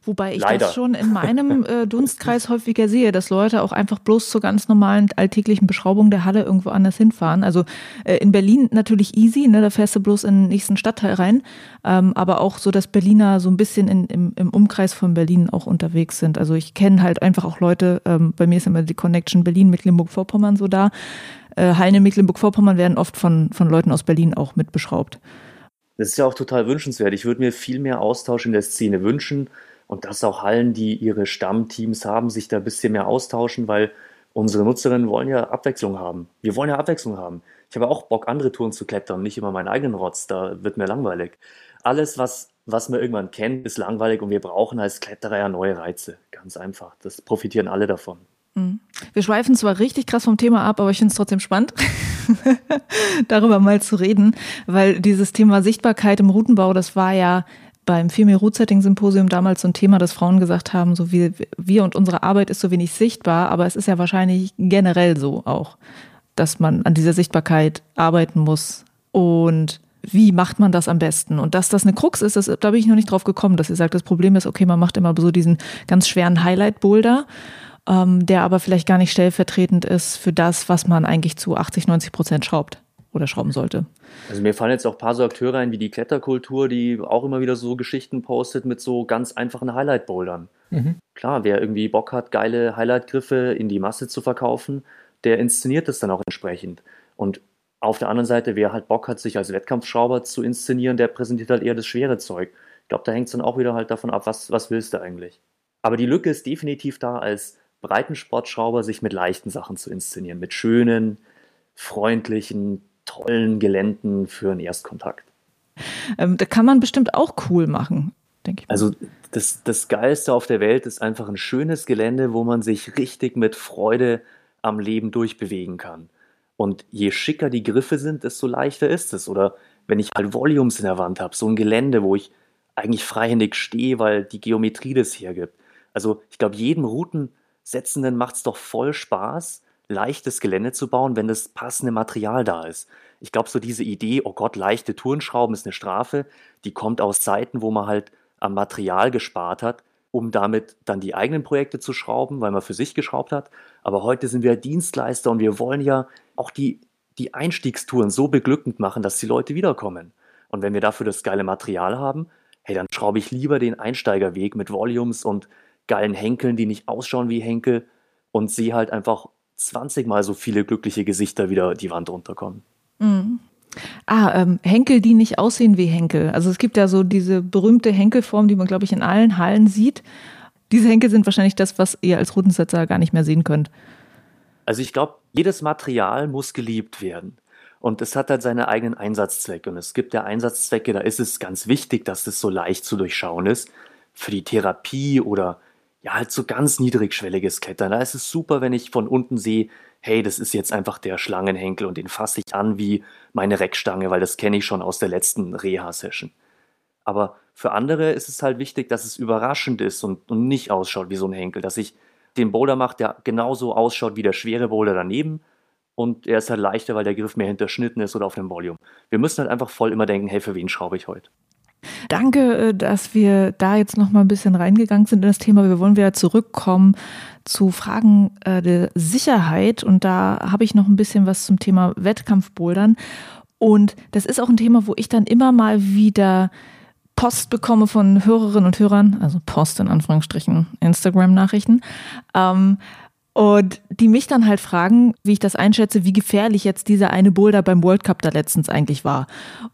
[SPEAKER 3] Wobei ich Leider. das schon in meinem äh, Dunstkreis häufiger sehe, dass Leute auch einfach bloß zur ganz normalen alltäglichen Beschraubung der Halle irgendwo anders hinfahren. Also äh, in Berlin natürlich easy, ne, da fährst du bloß in den nächsten Stadtteil rein. Ähm, aber auch so, dass Berliner so ein bisschen in, im, im Umkreis von Berlin auch unterwegs sind. Also ich kenne halt einfach auch Leute, ähm, bei mir ist immer die Connection Berlin, Mecklenburg-Vorpommern so da. Äh, Hallen in Mecklenburg-Vorpommern werden oft von, von Leuten aus Berlin auch mitbeschraubt.
[SPEAKER 1] Das ist ja auch total wünschenswert. Ich würde mir viel mehr Austausch in der Szene wünschen und dass auch Hallen, die ihre Stammteams haben, sich da ein bisschen mehr austauschen, weil unsere Nutzerinnen wollen ja Abwechslung haben. Wir wollen ja Abwechslung haben. Ich habe auch Bock, andere Touren zu klettern, nicht immer meinen eigenen Rotz, da wird mir langweilig. Alles, was, was man irgendwann kennt, ist langweilig und wir brauchen als Kletterer ja neue Reize. Ganz einfach. Das profitieren alle davon.
[SPEAKER 3] Mhm. Wir schweifen zwar richtig krass vom Thema ab, aber ich finde es trotzdem spannend, darüber mal zu reden, weil dieses Thema Sichtbarkeit im Routenbau, das war ja beim Female Route Setting Symposium damals so ein Thema, dass Frauen gesagt haben, so wie wir und unsere Arbeit ist so wenig sichtbar, aber es ist ja wahrscheinlich generell so auch, dass man an dieser Sichtbarkeit arbeiten muss. Und wie macht man das am besten? Und dass das eine Krux ist, das, da bin ich noch nicht drauf gekommen, dass ihr sagt, das Problem ist, okay, man macht immer so diesen ganz schweren Highlight-Boulder, ähm, der aber vielleicht gar nicht stellvertretend ist für das, was man eigentlich zu 80, 90 Prozent schraubt oder schrauben sollte.
[SPEAKER 1] Also mir fallen jetzt auch ein paar so Akteure ein wie die Kletterkultur, die auch immer wieder so Geschichten postet mit so ganz einfachen Highlight-Bouldern. Mhm. Klar, wer irgendwie Bock hat, geile Highlight-Griffe in die Masse zu verkaufen, der inszeniert das dann auch entsprechend. Und Auf der anderen Seite, wer halt Bock hat, sich als Wettkampfschrauber zu inszenieren, der präsentiert halt eher das schwere Zeug. Ich glaube, da hängt es dann auch wieder halt davon ab, was, was willst du eigentlich. Aber die Lücke ist definitiv da, als Breitensportschrauber sich mit leichten Sachen zu inszenieren, mit schönen, freundlichen, tollen Geländen für einen Erstkontakt.
[SPEAKER 3] Ähm, da kann man bestimmt auch cool machen, denke ich.
[SPEAKER 1] Also das, das Geilste auf der Welt ist einfach ein schönes Gelände, wo man sich richtig mit Freude am Leben durchbewegen kann. Und je schicker die Griffe sind, desto leichter ist es. Oder wenn ich halt Volumes in der Wand habe, so ein Gelände, wo ich eigentlich freihändig stehe, weil die Geometrie das hergibt. Also ich glaube, jedem Routensetzenden macht es doch voll Spaß, leichtes Gelände zu bauen, wenn das passende Material da ist. Ich glaube, so diese Idee, oh Gott, leichte Tourenschrauben ist eine Strafe, die kommt aus Zeiten, wo man halt am Material gespart hat, um damit dann die eigenen Projekte zu schrauben, weil man für sich geschraubt hat. Aber heute sind wir Dienstleister und wir wollen ja auch die, die Einstiegstouren so beglückend machen, dass die Leute wiederkommen. Und wenn wir dafür das geile Material haben, hey, dann schraube ich lieber den Einsteigerweg mit Volumes und geilen Henkeln, die nicht ausschauen wie Henkel und sehe halt einfach 20 mal so viele glückliche Gesichter wieder die Wand runterkommen.
[SPEAKER 3] Mhm. Ah, ähm, Henkel, die nicht aussehen wie Henkel. Also es gibt ja so diese berühmte Henkelform, die man, glaube ich, in allen Hallen sieht. Diese Henkel sind wahrscheinlich das, was ihr als Routensetzer gar nicht mehr sehen könnt.
[SPEAKER 1] Also ich glaube, jedes Material muss geliebt werden. Und es hat halt seine eigenen Einsatzzwecke. Und es gibt ja Einsatzzwecke, da ist es ganz wichtig, dass es so leicht zu durchschauen ist. Für die Therapie oder ja, halt so ganz niedrigschwelliges Klettern. Da ist es super, wenn ich von unten sehe, hey, das ist jetzt einfach der Schlangenhenkel und den fasse ich an wie meine Reckstange, weil das kenne ich schon aus der letzten Reha-Session. Aber für andere ist es halt wichtig, dass es überraschend ist und, und nicht ausschaut wie so ein Henkel, dass ich den Boulder mache, der genauso ausschaut wie der schwere Boulder daneben und er ist halt leichter, weil der Griff mehr hinterschnitten ist oder auf dem Volume. Wir müssen halt einfach voll immer denken, hey, für wen schraube ich heute?
[SPEAKER 3] Danke, äh, dass wir da jetzt noch mal ein bisschen reingegangen sind in das Thema. Wir wollen wieder zurückkommen zu Fragen äh, der Sicherheit und da habe ich noch ein bisschen was zum Thema Wettkampfbouldern und das ist auch ein Thema, wo ich dann immer mal wieder Post bekomme von Hörerinnen und Hörern, also Post in Anführungsstrichen, Instagram-Nachrichten, ähm, und die mich dann halt fragen, wie ich das einschätze, wie gefährlich jetzt dieser eine Boulder beim World Cup da letztens eigentlich war.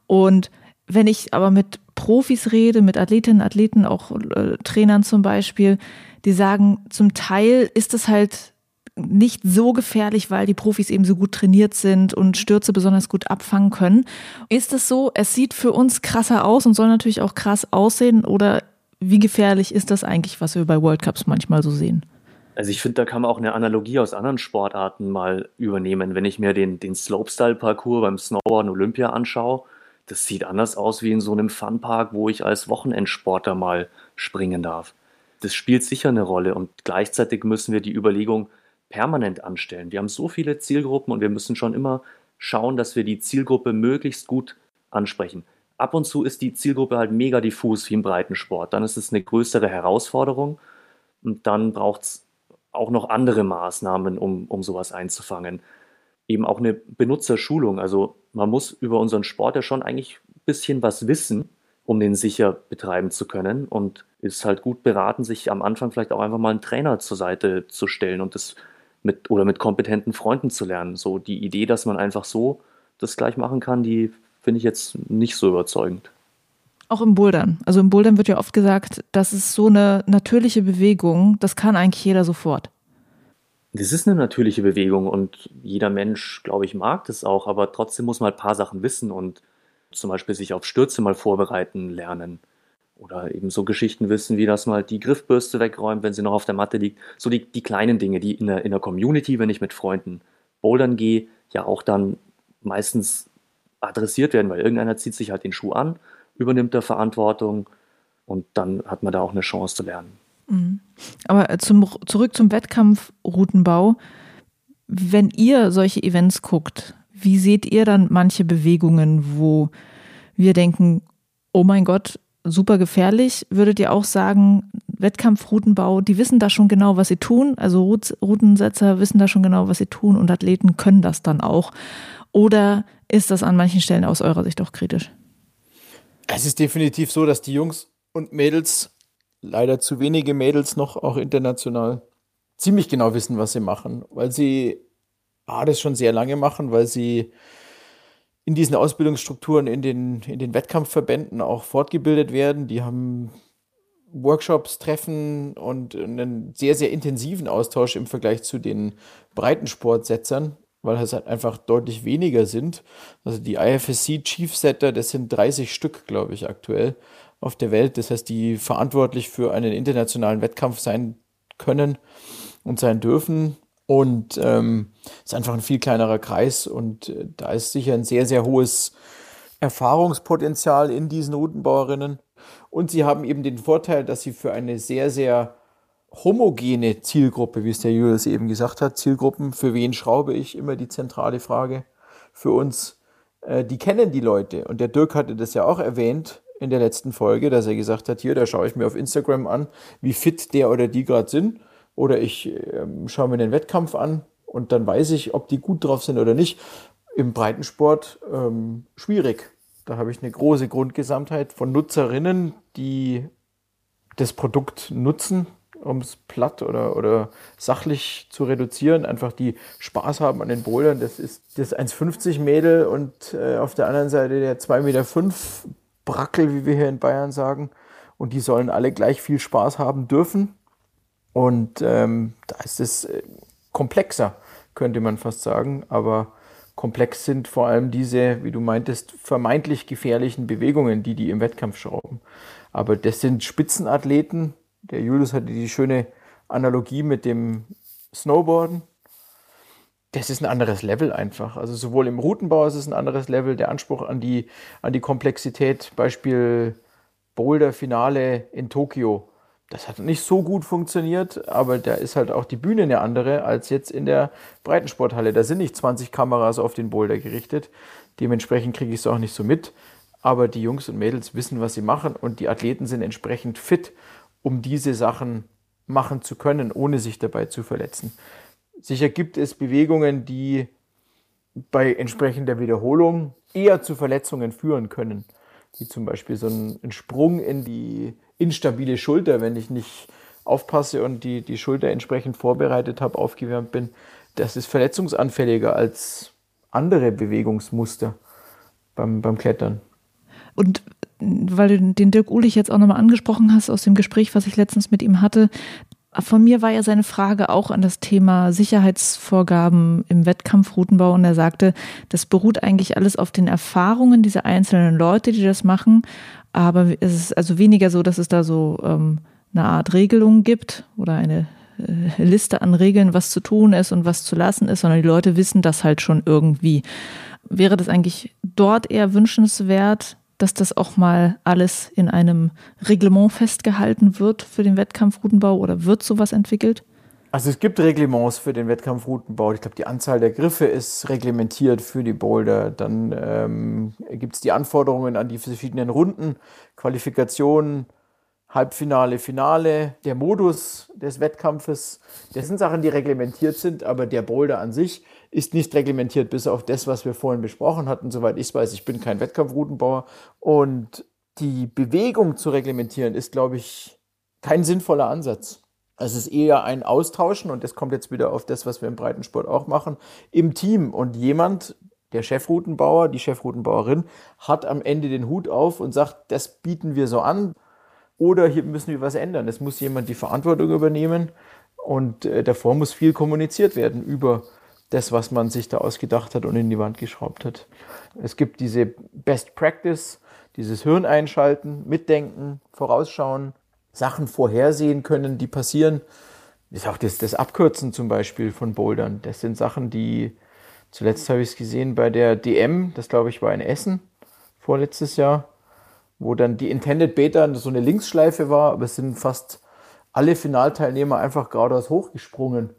[SPEAKER 3] Und wenn ich aber mit Profis rede, mit Athletinnen, Athleten, auch äh, Trainern zum Beispiel, die sagen, zum Teil ist es halt nicht so gefährlich, weil die Profis eben so gut trainiert sind und Stürze besonders gut abfangen können. Ist es so, es sieht für uns krasser aus und soll natürlich auch krass aussehen oder wie gefährlich ist das eigentlich, was wir bei World Cups manchmal so sehen?
[SPEAKER 1] Also ich finde, da kann man auch eine Analogie aus anderen Sportarten mal übernehmen. Wenn ich mir den, den Slopestyle-Parcours beim Snowboarden Olympia anschaue, das sieht anders aus wie in so einem Funpark, wo ich als Wochenendsportler mal springen darf. Das spielt sicher eine Rolle und gleichzeitig müssen wir die Überlegung permanent anstellen. Wir haben so viele Zielgruppen und wir müssen schon immer schauen, dass wir die Zielgruppe möglichst gut ansprechen. Ab und zu ist die Zielgruppe halt mega diffus wie im Breitensport. Dann ist es eine größere Herausforderung und dann braucht es auch noch andere Maßnahmen, um, um sowas einzufangen. Eben auch eine Benutzerschulung. Also man muss über unseren Sport ja schon eigentlich ein bisschen was wissen, um den sicher betreiben zu können. Und ist halt gut beraten, sich am Anfang vielleicht auch einfach mal einen Trainer zur Seite zu stellen und das mit oder mit kompetenten Freunden zu lernen. So die Idee, dass man einfach so das gleich machen kann, die finde ich jetzt nicht so überzeugend.
[SPEAKER 3] Auch im Bouldern. Also im Bouldern wird ja oft gesagt, das ist so eine natürliche Bewegung, das kann eigentlich jeder sofort.
[SPEAKER 1] Das ist eine natürliche Bewegung und jeder Mensch, glaube ich, mag das auch, aber trotzdem muss man halt ein paar Sachen wissen und zum Beispiel sich auf Stürze mal vorbereiten lernen. Oder eben so Geschichten wissen, wie dass man halt die Griffbürste wegräumt, wenn sie noch auf der Matte liegt. So die, die kleinen Dinge, die in der, in der Community, wenn ich mit Freunden bouldern gehe, ja auch dann meistens adressiert werden, weil irgendeiner zieht sich halt den Schuh an, übernimmt da Verantwortung und dann hat man da auch eine Chance zu lernen.
[SPEAKER 3] Mhm. Aber äh, zum, zurück zum Wettkampfroutenbau. Wenn ihr solche Events guckt, wie seht ihr dann manche Bewegungen, wo wir denken, oh mein Gott, super gefährlich? Würdet ihr auch sagen, Wettkampfroutenbau, die wissen da schon genau, was sie tun? Also Routensetzer wissen da schon genau, was sie tun und Athleten können das dann auch? Oder ist das an manchen Stellen aus eurer Sicht auch kritisch?
[SPEAKER 2] Es ist definitiv so, dass die Jungs und Mädels leider zu wenige Mädels noch, auch international, ziemlich genau wissen, was sie machen, weil sie A, das schon sehr lange machen, weil sie in diesen Ausbildungsstrukturen in den, in den Wettkampfverbänden auch fortgebildet werden. Die haben Workshops, Treffen und einen sehr, sehr intensiven Austausch im Vergleich zu den Breitensportsetzern, weil es halt einfach deutlich weniger sind. Also die IFSC Chief Setter, das sind 30 Stück, glaube ich, aktuell auf der Welt. Das heißt, die verantwortlich für einen internationalen Wettkampf sein können und sein dürfen. Und ähm, ist einfach ein viel kleinerer Kreis und äh, da ist sicher ein sehr, sehr hohes Erfahrungspotenzial in diesen Routenbauerinnen. Und sie haben eben den Vorteil, dass sie für eine sehr, sehr homogene Zielgruppe, wie es der Julius eben gesagt hat, Zielgruppen, für wen schraube ich, immer die zentrale Frage für uns, äh, die kennen die Leute. Und der Dirk hatte das ja auch erwähnt in der letzten Folge, dass er gesagt hat, hier, da schaue ich mir auf Instagram an, wie fit der oder die gerade sind. Oder ich äh, schaue mir den Wettkampf an und dann weiß ich, ob die gut drauf sind oder nicht. Im Breitensport ähm, schwierig. Da habe ich eine große Grundgesamtheit von Nutzerinnen, die das Produkt nutzen, um es platt oder, oder sachlich zu reduzieren, einfach die Spaß haben an den Bouldern. Das ist das 1,50 Mädel und äh, auf der anderen Seite der 2,5 Meter Brackel, wie wir hier in Bayern sagen. Und die sollen alle gleich viel Spaß haben dürfen. Und ähm, da ist es äh, komplexer, könnte man fast sagen. Aber komplex sind vor allem diese, wie du meintest, vermeintlich gefährlichen Bewegungen, die die im Wettkampf schrauben. Aber das sind Spitzenathleten. Der Julius hatte die schöne Analogie mit dem Snowboarden. Das ist ein anderes Level einfach. Also sowohl im Routenbau ist es ein anderes Level, der Anspruch an die, an die Komplexität. Beispiel Boulder-Finale in Tokio das hat nicht so gut funktioniert, aber da ist halt auch die Bühne eine andere als jetzt in der Breitensporthalle. Da sind nicht 20 Kameras auf den Boulder gerichtet. Dementsprechend kriege ich es auch nicht so mit. Aber die Jungs und Mädels wissen, was sie machen und die Athleten sind entsprechend fit, um diese Sachen machen zu können, ohne sich dabei zu verletzen. Sicher gibt es Bewegungen, die bei entsprechender Wiederholung eher zu Verletzungen führen können, wie zum Beispiel so ein Sprung in die instabile Schulter, wenn ich nicht aufpasse und die, die Schulter entsprechend vorbereitet habe, aufgewärmt bin. Das ist verletzungsanfälliger als andere Bewegungsmuster beim, beim Klettern.
[SPEAKER 3] Und weil du den Dirk Ulich jetzt auch nochmal angesprochen hast aus dem Gespräch, was ich letztens mit ihm hatte, von mir war ja seine Frage auch an das Thema Sicherheitsvorgaben im Wettkampfroutenbau und er sagte, das beruht eigentlich alles auf den Erfahrungen dieser einzelnen Leute, die das machen aber es ist also weniger so, dass es da so ähm, eine Art Regelung gibt oder eine äh, Liste an Regeln, was zu tun ist und was zu lassen ist, sondern die Leute wissen das halt schon irgendwie. Wäre das eigentlich dort eher wünschenswert, dass das auch mal alles in einem Reglement festgehalten wird für den Wettkampfroutenbau oder wird sowas entwickelt?
[SPEAKER 2] Also es gibt Reglements für den Wettkampfroutenbau. Ich glaube, die Anzahl der Griffe ist reglementiert für die Boulder. Dann ähm, gibt es die Anforderungen an die verschiedenen Runden, Qualifikationen, Halbfinale, Finale, der Modus des Wettkampfes. Das sind Sachen, die reglementiert sind, aber der Boulder an sich ist nicht reglementiert, bis auf das, was wir vorhin besprochen hatten. Soweit ich weiß, ich bin kein Wettkampfroutenbauer. Und die Bewegung zu reglementieren ist, glaube ich, kein sinnvoller Ansatz. Es ist eher ein Austauschen und das kommt jetzt wieder auf das, was wir im Breitensport auch machen, im Team. Und jemand, der Chefroutenbauer, die Chefroutenbauerin, hat am Ende den Hut auf und sagt, das bieten wir so an oder hier müssen wir was ändern. Es muss jemand die Verantwortung übernehmen und äh, davor muss viel kommuniziert werden über das, was man sich da ausgedacht hat und in die Wand geschraubt hat. Es gibt diese Best Practice, dieses Hirn einschalten, mitdenken, vorausschauen, Sachen vorhersehen können, die passieren. Ist auch das, das Abkürzen zum Beispiel von Bouldern. Das sind Sachen, die zuletzt habe ich es gesehen bei der DM, das glaube ich war in Essen vorletztes Jahr, wo dann die Intended Beta so eine Linksschleife war, aber es sind fast alle Finalteilnehmer einfach geradeaus hochgesprungen.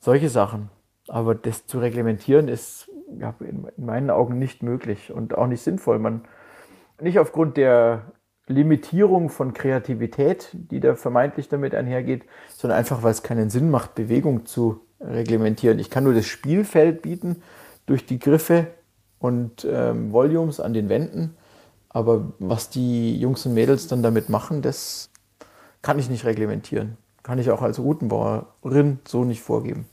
[SPEAKER 2] Solche Sachen. Aber das zu reglementieren ist ja, in meinen Augen nicht möglich und auch nicht sinnvoll. Man, nicht aufgrund der Limitierung von Kreativität, die da vermeintlich damit einhergeht, sondern einfach, weil es keinen Sinn macht, Bewegung zu reglementieren. Ich kann nur das Spielfeld bieten durch die Griffe und ähm, Volumes an den Wänden, aber was die Jungs und Mädels dann damit machen, das kann ich nicht reglementieren. Kann ich auch als Routenbauerin so nicht vorgeben.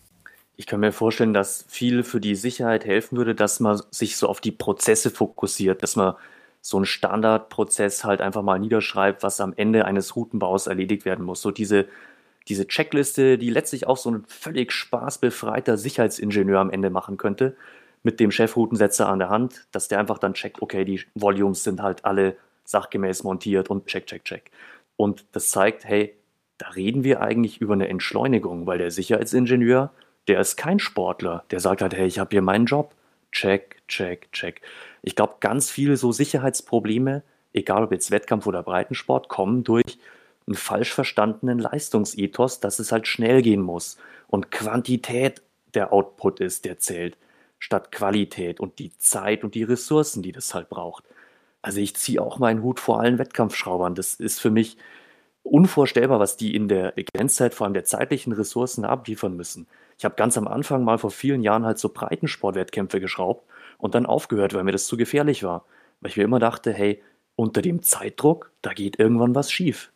[SPEAKER 1] Ich kann mir vorstellen, dass viel für die Sicherheit helfen würde, dass man sich so auf die Prozesse fokussiert, dass man so einen Standardprozess halt einfach mal niederschreibt, was am Ende eines Routenbaus erledigt werden muss. So diese, diese Checkliste, die letztlich auch so ein völlig spaßbefreiter Sicherheitsingenieur am Ende machen könnte, mit dem Chefroutensetzer an der Hand, dass der einfach dann checkt, okay, die Volumes sind halt alle sachgemäß montiert und check, check, check. Und das zeigt, hey, da reden wir eigentlich über eine Entschleunigung, weil der Sicherheitsingenieur, der ist kein Sportler, der sagt halt, hey, ich habe hier meinen Job. Check, check, check. Ich glaube, ganz viele so Sicherheitsprobleme, egal ob jetzt Wettkampf oder Breitensport, kommen durch einen falsch verstandenen Leistungsethos, dass es halt schnell gehen muss und Quantität der Output ist, der zählt, statt Qualität und die Zeit und die Ressourcen, die das halt braucht. Also ich ziehe auch meinen Hut vor allen Wettkampfschraubern. Das ist für mich unvorstellbar, was die in der Grenzzeit, vor allem der zeitlichen Ressourcen abliefern müssen. Ich habe ganz am Anfang mal vor vielen Jahren halt so Breitensportwettkämpfe geschraubt und dann aufgehört, weil mir das zu gefährlich war. Weil ich mir immer dachte, hey, unter dem Zeitdruck, da geht irgendwann was schief.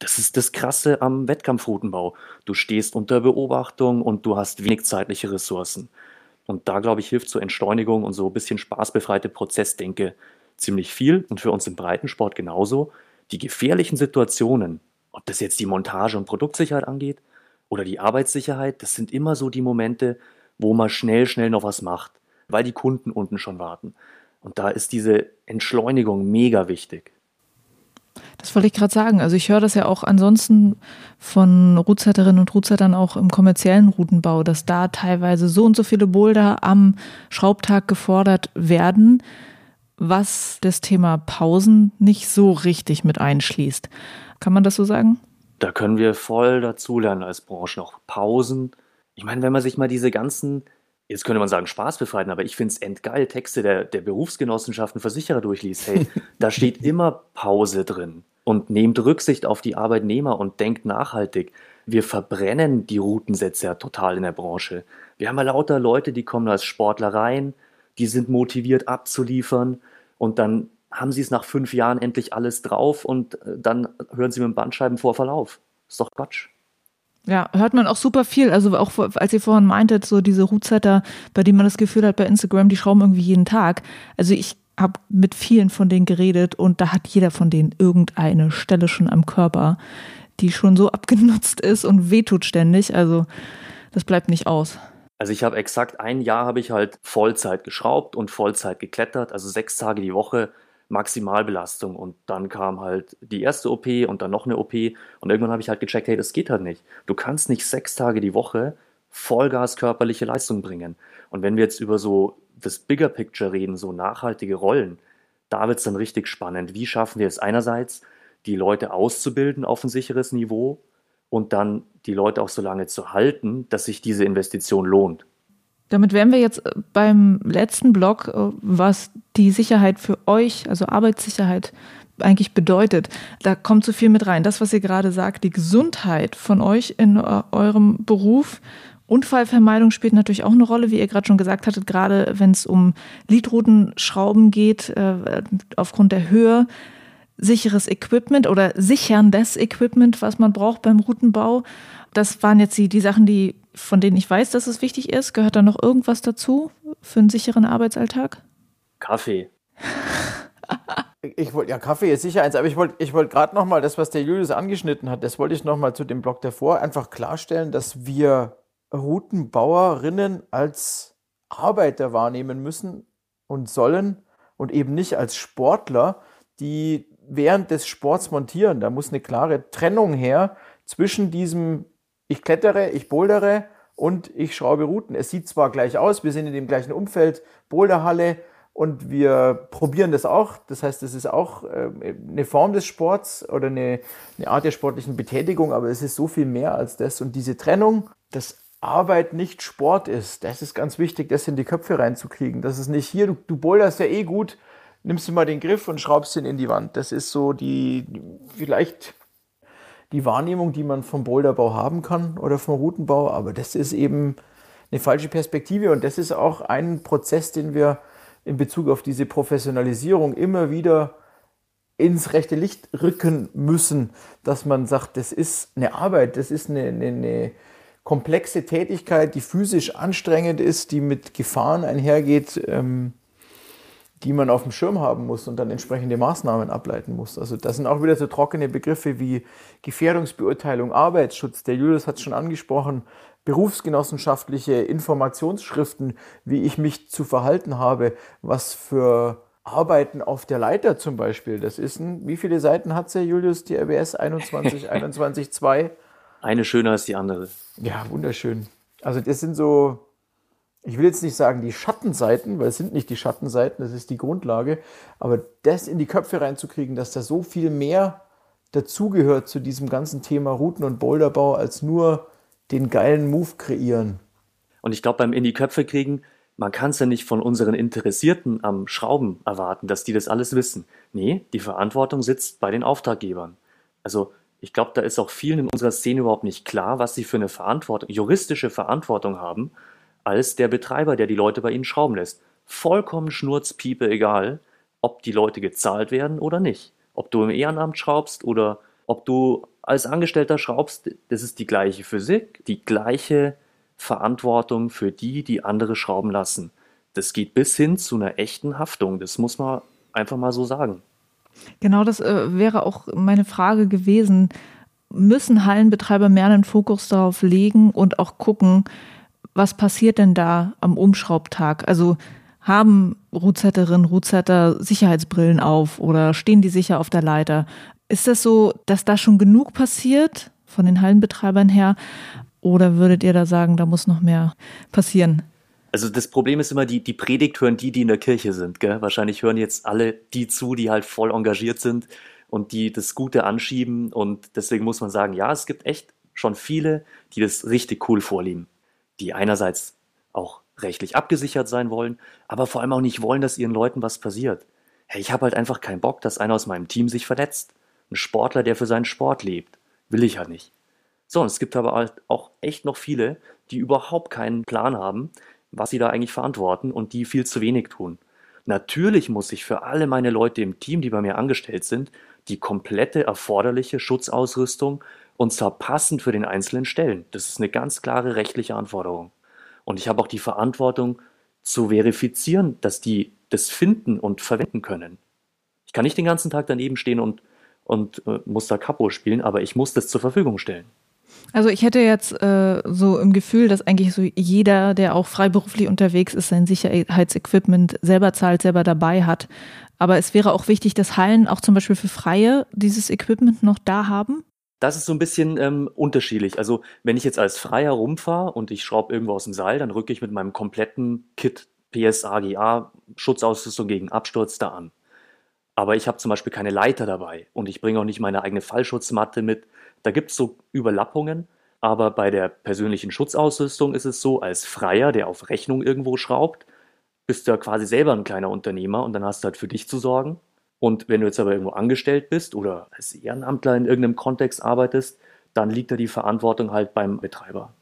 [SPEAKER 1] Das ist das Krasse am Wettkampfroutenbau. Du stehst unter Beobachtung und du hast wenig zeitliche Ressourcen. Und da, glaube ich, hilft so Entschleunigung und so ein bisschen spaßbefreite Prozessdenke ziemlich viel. Und für uns im Breitensport genauso. Die gefährlichen Situationen, ob das jetzt die Montage und Produktsicherheit angeht oder die Arbeitssicherheit, das sind immer so die Momente, wo man schnell, schnell noch was macht, weil die Kunden unten schon warten. Und da ist diese Entschleunigung mega wichtig.
[SPEAKER 3] Das wollte ich gerade sagen. Also ich höre das ja auch ansonsten von Routseiterinnen und Routseitern auch im kommerziellen Routenbau, dass da teilweise so und so viele Boulder am Schraubtag gefordert werden, was das Thema Pausen nicht so richtig mit einschließt. Kann man das so sagen?
[SPEAKER 1] Da können wir voll dazulernen als Branche noch. Pausen. Ich meine, wenn man sich mal diese ganzen, jetzt könnte man sagen spaßbefreiten, aber ich finde es endgeil, Texte der, der Berufsgenossenschaften, Versicherer durchliest. Hey, da steht immer Pause drin. Und nehmt Rücksicht auf die Arbeitnehmer und denkt nachhaltig. Wir verbrennen die Routensätze ja total in der Branche. Wir haben ja lauter Leute, die kommen als Sportler rein, die sind motiviert abzuliefern und dann haben sie es nach fünf Jahren endlich alles drauf und äh, dann hören sie mit dem Bandscheibenvorverlauf. Ist doch Quatsch.
[SPEAKER 3] Ja, hört man auch super viel. Also auch als ihr vorhin meintet, so diese Rootsetter, bei denen man das Gefühl hat, bei Instagram, die schrauben irgendwie jeden Tag. Also ich habe mit vielen von denen geredet und da hat jeder von denen irgendeine Stelle schon am Körper, die schon so abgenutzt ist und wehtut ständig. Also das bleibt nicht aus.
[SPEAKER 1] Also ich habe exakt ein Jahr habe ich halt Vollzeit geschraubt und Vollzeit geklettert, also sechs Tage die Woche Maximalbelastung und dann kam halt die erste OP und dann noch eine OP und irgendwann habe ich halt gecheckt, hey, das geht halt nicht. Du kannst nicht sechs Tage die Woche Vollgas körperliche Leistung bringen. Und wenn wir jetzt über so das Bigger Picture reden, so nachhaltige Rollen, da wird es dann richtig spannend. Wie schaffen wir es einerseits, die Leute auszubilden auf ein sicheres Niveau und dann die Leute auch so lange zu halten, dass sich diese Investition lohnt.
[SPEAKER 3] Damit wären wir jetzt äh, beim letzten Block, äh, was die Sicherheit für euch, also Arbeitssicherheit, eigentlich bedeutet. Da kommt so viel mit rein. Das, was ihr gerade sagt, die Gesundheit von euch in äh, eurem Beruf. Unfallvermeidung spielt natürlich auch eine Rolle, wie ihr gerade schon gesagt hattet, gerade wenn es um Lidroutenschrauben geht, aufgrund der Höhe sicheres Equipment oder sicherndes Equipment, was man braucht beim Routenbau. Das waren jetzt die, die Sachen, die, von denen ich weiß, dass es wichtig ist. Gehört da noch irgendwas dazu für einen sicheren Arbeitsalltag?
[SPEAKER 1] Kaffee.
[SPEAKER 2] ich wollte, ja, Kaffee ist sicher eins, aber ich wollte ich wollt gerade nochmal das, was der Julius angeschnitten hat, das wollte ich nochmal zu dem Block davor einfach klarstellen, dass wir Routenbauerinnen als Arbeiter wahrnehmen müssen und sollen und eben nicht als Sportler, die während des Sports montieren. Da muss eine klare Trennung her zwischen diesem, ich klettere, ich bouldere und ich schraube Routen. Es sieht zwar gleich aus, wir sind in dem gleichen Umfeld, Boulderhalle, und wir probieren das auch. Das heißt, es ist auch äh, eine Form des Sports oder eine, eine Art der sportlichen Betätigung, aber es ist so viel mehr als das. Und diese Trennung, dass Arbeit nicht Sport ist, das ist ganz wichtig, das in die Köpfe reinzukriegen. Das ist nicht hier, du, du boulderst ja eh gut, nimmst du mal den Griff und schraubst ihn in die Wand. Das ist so die, vielleicht die Wahrnehmung, die man vom Boulderbau haben kann oder vom Routenbau, aber das ist eben eine falsche Perspektive und das ist auch ein Prozess, den wir in Bezug auf diese Professionalisierung immer wieder ins rechte Licht rücken müssen, dass man sagt, das ist eine Arbeit, das ist eine, eine, eine komplexe Tätigkeit, die physisch anstrengend ist, die mit Gefahren einhergeht, ähm, die man auf dem Schirm haben muss und dann entsprechende Maßnahmen ableiten muss. Also das sind auch wieder so trockene Begriffe wie Gefährdungsbeurteilung, Arbeitsschutz. Der Julius hat es schon angesprochen, berufsgenossenschaftliche Informationsschriften, wie ich mich zu verhalten habe, was für Arbeiten auf der Leiter zum Beispiel. Das ist ein, wie viele Seiten hat sie, Julius, die RBS 21, 21, 2?
[SPEAKER 1] Eine schöner als die andere.
[SPEAKER 2] Ja, wunderschön. Also das sind so, ich will jetzt nicht sagen die Schattenseiten, weil es sind nicht die Schattenseiten, das ist die Grundlage, aber das in die Köpfe reinzukriegen, dass da so viel mehr dazugehört zu diesem ganzen Thema Routen- und Boulderbau, als nur den geilen Move kreieren.
[SPEAKER 1] Und ich glaube, beim in die Köpfe kriegen, man kann es ja nicht von unseren Interessierten am Schrauben erwarten, dass die das alles wissen. Nee, die Verantwortung sitzt bei den Auftraggebern. Also ich glaube, da ist auch vielen in unserer Szene überhaupt nicht klar, was sie für eine Verantwortung, juristische Verantwortung haben, als der Betreiber, der die Leute bei ihnen schrauben lässt. Vollkommen schnurzpiepe egal, ob die Leute gezahlt werden oder nicht. Ob du im Ehrenamt schraubst oder ob du als Angestellter schraubst, das ist die gleiche Physik, die gleiche Verantwortung für die, die andere schrauben lassen. Das geht bis hin zu einer echten Haftung. Das muss man einfach mal so sagen.
[SPEAKER 3] Genau, das äh, wäre auch meine Frage gewesen. Müssen Hallenbetreiber mehr einen Fokus darauf legen und auch gucken, was passiert denn da am Umschraubtag? Also haben Rootsetterinnen, Rootsetter Sicherheitsbrillen auf oder stehen die sicher auf der Leiter? Ist das so, dass da schon genug passiert von den Hallenbetreibern her? Oder würdet ihr da sagen, da muss noch mehr passieren?
[SPEAKER 1] Also das Problem ist immer, die, die Predigt hören die, die in der Kirche sind. Gell? Wahrscheinlich hören jetzt alle die zu, die halt voll engagiert sind und die das Gute anschieben. Und deswegen muss man sagen, ja, es gibt echt schon viele, die das richtig cool vorlieben. Die einerseits auch rechtlich abgesichert sein wollen, aber vor allem auch nicht wollen, dass ihren Leuten was passiert. Hey, ich habe halt einfach keinen Bock, dass einer aus meinem Team sich verletzt. Ein Sportler, der für seinen Sport lebt. Will ich halt nicht. So, und es gibt aber halt auch echt noch viele, die überhaupt keinen Plan haben, was sie da eigentlich verantworten und die viel zu wenig tun. Natürlich muss ich für alle meine Leute im Team, die bei mir angestellt sind, die komplette erforderliche Schutzausrüstung und zwar passend für den Einzelnen stellen. Das ist eine ganz klare rechtliche Anforderung. Und ich habe auch die Verantwortung zu verifizieren, dass die das finden und verwenden können. Ich kann nicht den ganzen Tag daneben stehen und, und äh, muss da Capo spielen, aber ich muss das zur Verfügung stellen.
[SPEAKER 3] Also ich hätte jetzt äh, so im Gefühl, dass eigentlich so jeder, der auch freiberuflich unterwegs ist, sein Sicherheitsequipment selber zahlt, selber dabei hat. Aber es wäre auch wichtig, dass Hallen auch zum Beispiel für Freie dieses Equipment noch da haben.
[SPEAKER 1] Das ist so ein bisschen ähm, unterschiedlich. Also wenn ich jetzt als Freier rumfahre und ich schraube irgendwo aus dem Seil, dann rücke ich mit meinem kompletten Kit PSAGA Schutzausrüstung gegen Absturz da an. Aber ich habe zum Beispiel keine Leiter dabei und ich bringe auch nicht meine eigene Fallschutzmatte mit da gibt es so Überlappungen, aber bei der persönlichen Schutzausrüstung ist es so, als Freier, der auf Rechnung irgendwo schraubt, bist du ja quasi selber ein kleiner Unternehmer und dann hast du halt für dich zu sorgen. Und wenn du jetzt aber irgendwo angestellt bist oder als Ehrenamtler in irgendeinem Kontext arbeitest, dann liegt da die Verantwortung halt beim Betreiber.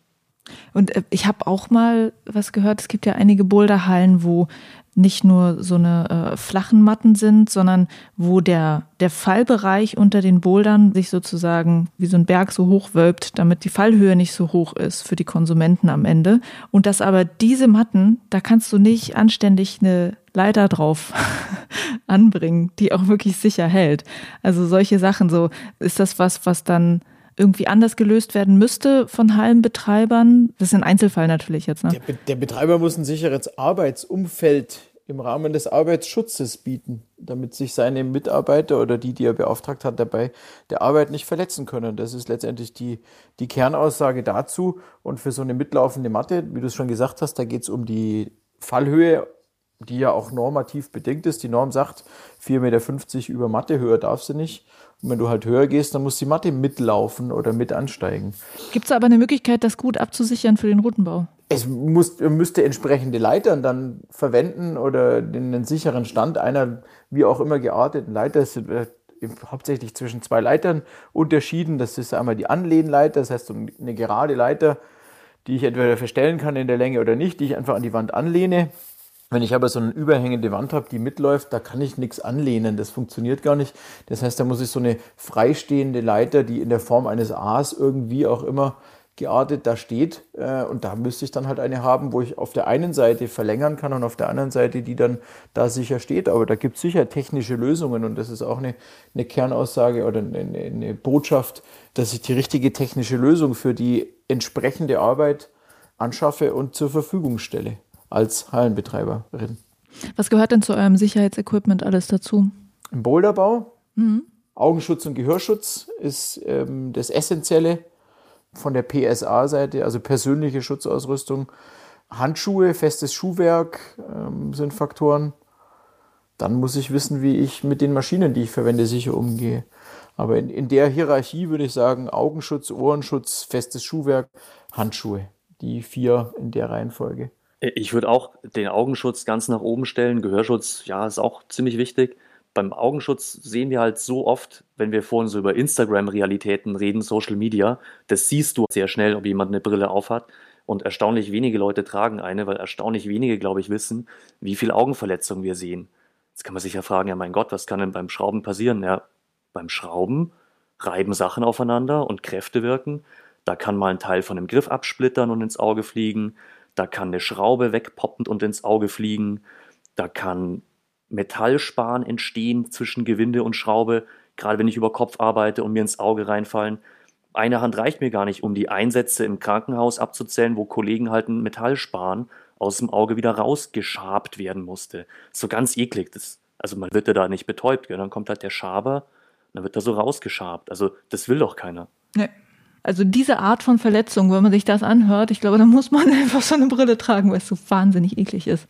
[SPEAKER 3] Und äh, ich habe auch mal was gehört, es gibt ja einige Boulderhallen, wo nicht nur so eine äh, flachen Matten sind, sondern wo der, der Fallbereich unter den Bouldern sich sozusagen wie so ein Berg so hoch wölbt, damit die Fallhöhe nicht so hoch ist für die Konsumenten am Ende. Und dass aber diese Matten, da kannst du nicht anständig eine Leiter drauf anbringen, die auch wirklich sicher hält. Also solche Sachen, so ist das was, was dann irgendwie anders gelöst werden müsste von Hallenbetreibern? Das ist ein Einzelfall natürlich jetzt. Ne?
[SPEAKER 2] Der, Be der Betreiber muss ein sicheres Arbeitsumfeld im Rahmen des Arbeitsschutzes bieten, damit sich seine Mitarbeiter oder die, die er beauftragt hat, dabei der Arbeit nicht verletzen können. Das ist letztendlich die, die Kernaussage dazu. Und für so eine mitlaufende Matte, wie du es schon gesagt hast, da geht es um die Fallhöhe, die ja auch normativ bedingt ist. Die Norm sagt, 4,50 Meter über Matte, höher darf sie nicht. Wenn du halt höher gehst, dann muss die Matte mitlaufen oder mit ansteigen.
[SPEAKER 3] Gibt es aber eine Möglichkeit, das gut abzusichern für den Routenbau?
[SPEAKER 2] Es muss, müsste entsprechende Leitern dann verwenden oder den sicheren Stand einer wie auch immer gearteten Leiter. Es wird hauptsächlich zwischen zwei Leitern unterschieden. Das ist einmal die Anlehnleiter, das heißt eine gerade Leiter, die ich entweder verstellen kann in der Länge oder nicht, die ich einfach an die Wand anlehne. Wenn ich aber so eine überhängende Wand habe, die mitläuft, da kann ich nichts anlehnen. Das funktioniert gar nicht. Das heißt, da muss ich so eine freistehende Leiter, die in der Form eines A's irgendwie auch immer geartet da steht. Äh, und da müsste ich dann halt eine haben, wo ich auf der einen Seite verlängern kann und auf der anderen Seite, die dann da sicher steht. Aber da gibt es sicher technische Lösungen und das ist auch eine, eine Kernaussage oder eine, eine Botschaft, dass ich die richtige technische Lösung für die entsprechende Arbeit anschaffe und zur Verfügung stelle als Hallenbetreiberin.
[SPEAKER 3] Was gehört denn zu eurem Sicherheitsequipment alles dazu?
[SPEAKER 2] Im Boulderbau. Mhm. Augenschutz und Gehörschutz ist ähm, das Essentielle von der PSA-Seite, also persönliche Schutzausrüstung. Handschuhe, festes Schuhwerk ähm, sind Faktoren. Dann muss ich wissen, wie ich mit den Maschinen, die ich verwende, sicher umgehe. Aber in, in der Hierarchie würde ich sagen, Augenschutz, Ohrenschutz, festes Schuhwerk, Handschuhe. Die vier in der Reihenfolge.
[SPEAKER 1] Ich würde auch den Augenschutz ganz nach oben stellen. Gehörschutz, ja, ist auch ziemlich wichtig beim Augenschutz sehen wir halt so oft, wenn wir vorhin so über Instagram-Realitäten reden, Social Media, das siehst du sehr schnell, ob jemand eine Brille aufhat. Und erstaunlich wenige Leute tragen eine, weil erstaunlich wenige, glaube ich, wissen, wie viel Augenverletzungen wir sehen. Jetzt kann man sich ja fragen, ja mein Gott, was kann denn beim Schrauben passieren? Ja, beim Schrauben reiben Sachen aufeinander und Kräfte wirken. Da kann mal ein Teil von dem Griff absplittern und ins Auge fliegen. Da kann eine Schraube wegpoppen und ins Auge fliegen. Da kann Metallsparen entstehen zwischen Gewinde und Schraube, gerade wenn ich über Kopf arbeite und mir ins Auge reinfallen. Eine Hand reicht mir gar nicht, um die Einsätze im Krankenhaus abzuzählen, wo Kollegen halt einen Metallspan aus dem Auge wieder rausgeschabt werden musste. So ganz eklig. Das, also man wird ja da nicht betäubt, gell? dann kommt halt der Schaber, dann wird er so rausgeschabt. Also das will doch keiner.
[SPEAKER 3] Nee. Also diese Art von Verletzung, wenn man sich das anhört, ich glaube, da muss man einfach so eine Brille tragen, weil es so wahnsinnig eklig ist.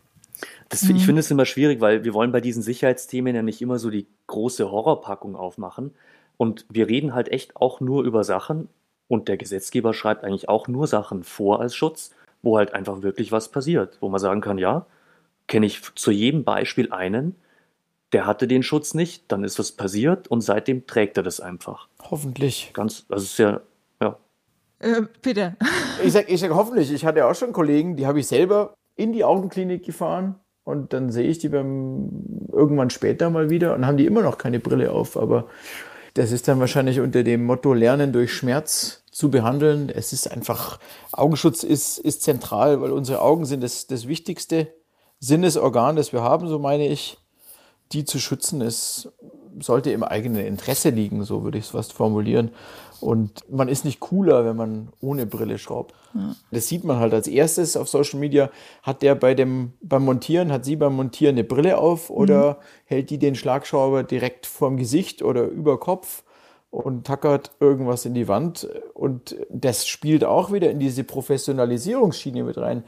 [SPEAKER 1] Das, mhm. Ich finde es immer schwierig, weil wir wollen bei diesen Sicherheitsthemen ja nicht immer so die große Horrorpackung aufmachen. Und wir reden halt echt auch nur über Sachen und der Gesetzgeber schreibt eigentlich auch nur Sachen vor als Schutz, wo halt einfach wirklich was passiert, wo man sagen kann, ja, kenne ich zu jedem Beispiel einen, der hatte den Schutz nicht, dann ist was passiert und seitdem trägt er das einfach.
[SPEAKER 2] Hoffentlich.
[SPEAKER 1] Ganz, das ist ja, ja.
[SPEAKER 3] Äh, bitte.
[SPEAKER 2] Ich sage ich sag hoffentlich. Ich hatte auch schon Kollegen, die habe ich selber in die Augenklinik gefahren und dann sehe ich die beim irgendwann später mal wieder und haben die immer noch keine Brille auf. Aber das ist dann wahrscheinlich unter dem Motto Lernen durch Schmerz zu behandeln. Es ist einfach, Augenschutz ist, ist zentral, weil unsere Augen sind das, das wichtigste Sinnesorgan, das wir haben, so meine ich. Die zu schützen, ist, sollte im eigenen Interesse liegen, so würde ich es fast formulieren. Und man ist nicht cooler, wenn man ohne Brille schraubt. Ja. Das sieht man halt als erstes auf Social Media. Hat der bei dem, beim Montieren, hat sie beim Montieren eine Brille auf oder mhm. hält die den Schlagschrauber direkt vorm Gesicht oder über Kopf und tackert irgendwas in die Wand? Und das spielt auch wieder in diese Professionalisierungsschiene mit rein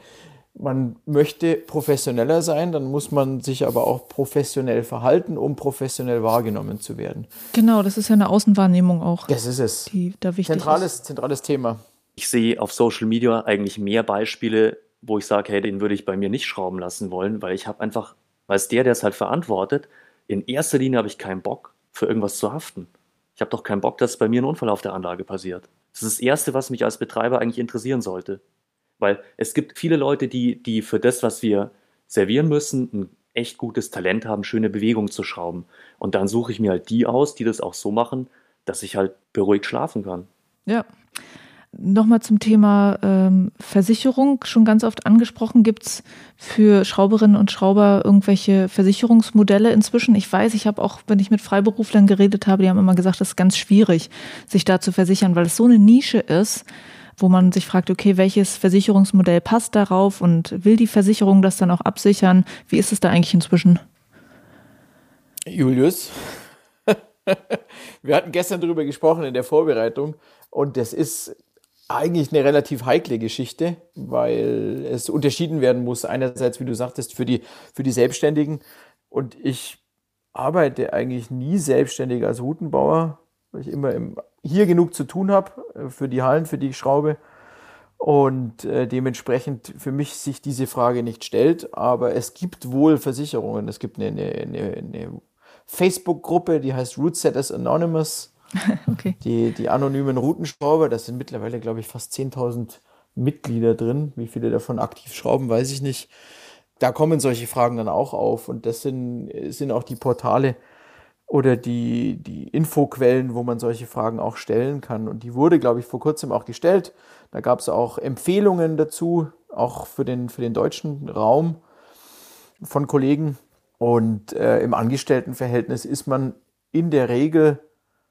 [SPEAKER 2] man möchte professioneller sein, dann muss man sich aber auch professionell verhalten, um professionell wahrgenommen zu werden.
[SPEAKER 3] Genau, das ist ja eine Außenwahrnehmung auch.
[SPEAKER 2] Das ist es.
[SPEAKER 3] Die da wichtig
[SPEAKER 2] zentrales,
[SPEAKER 3] ist.
[SPEAKER 2] zentrales Thema.
[SPEAKER 1] Ich sehe auf Social Media eigentlich mehr Beispiele, wo ich sage, hey, den würde ich bei mir nicht schrauben lassen wollen, weil ich habe einfach, als der, der es halt verantwortet, in erster Linie habe ich keinen Bock, für irgendwas zu haften. Ich habe doch keinen Bock, dass bei mir ein Unfall auf der Anlage passiert. Das ist das Erste, was mich als Betreiber eigentlich interessieren sollte. Weil es gibt viele Leute, die, die für das, was wir servieren müssen, ein echt gutes Talent haben, schöne Bewegungen zu schrauben. Und dann suche ich mir halt die aus, die das auch so machen, dass ich halt beruhigt schlafen kann.
[SPEAKER 3] Ja. Nochmal zum Thema ähm, Versicherung, schon ganz oft angesprochen. Gibt es für Schrauberinnen und Schrauber irgendwelche Versicherungsmodelle inzwischen? Ich weiß, ich habe auch, wenn ich mit Freiberuflern geredet habe, die haben immer gesagt, es ist ganz schwierig, sich da zu versichern, weil es so eine Nische ist wo man sich fragt, okay, welches Versicherungsmodell passt darauf und will die Versicherung das dann auch absichern? Wie ist es da eigentlich inzwischen?
[SPEAKER 2] Julius, wir hatten gestern darüber gesprochen in der Vorbereitung und das ist eigentlich eine relativ heikle Geschichte, weil es unterschieden werden muss. Einerseits, wie du sagtest, für die, für die Selbstständigen und ich arbeite eigentlich nie selbstständig als Routenbauer, weil ich immer im hier genug zu tun habe äh, für die Hallen, für die ich schraube. Und äh, dementsprechend für mich sich diese Frage nicht stellt. Aber es gibt wohl Versicherungen. Es gibt eine, eine, eine Facebook-Gruppe, die heißt Root Setters Anonymous. okay. Die, die anonymen Routenschrauber, das sind mittlerweile, glaube ich, fast 10.000 Mitglieder drin. Wie viele davon aktiv schrauben, weiß ich nicht. Da kommen solche Fragen dann auch auf. Und das sind, sind auch die Portale, oder die, die Infoquellen, wo man solche Fragen auch stellen kann. Und die wurde, glaube ich, vor kurzem auch gestellt. Da gab es auch Empfehlungen dazu, auch für den, für den deutschen Raum von Kollegen. Und äh, im Angestelltenverhältnis ist man in der Regel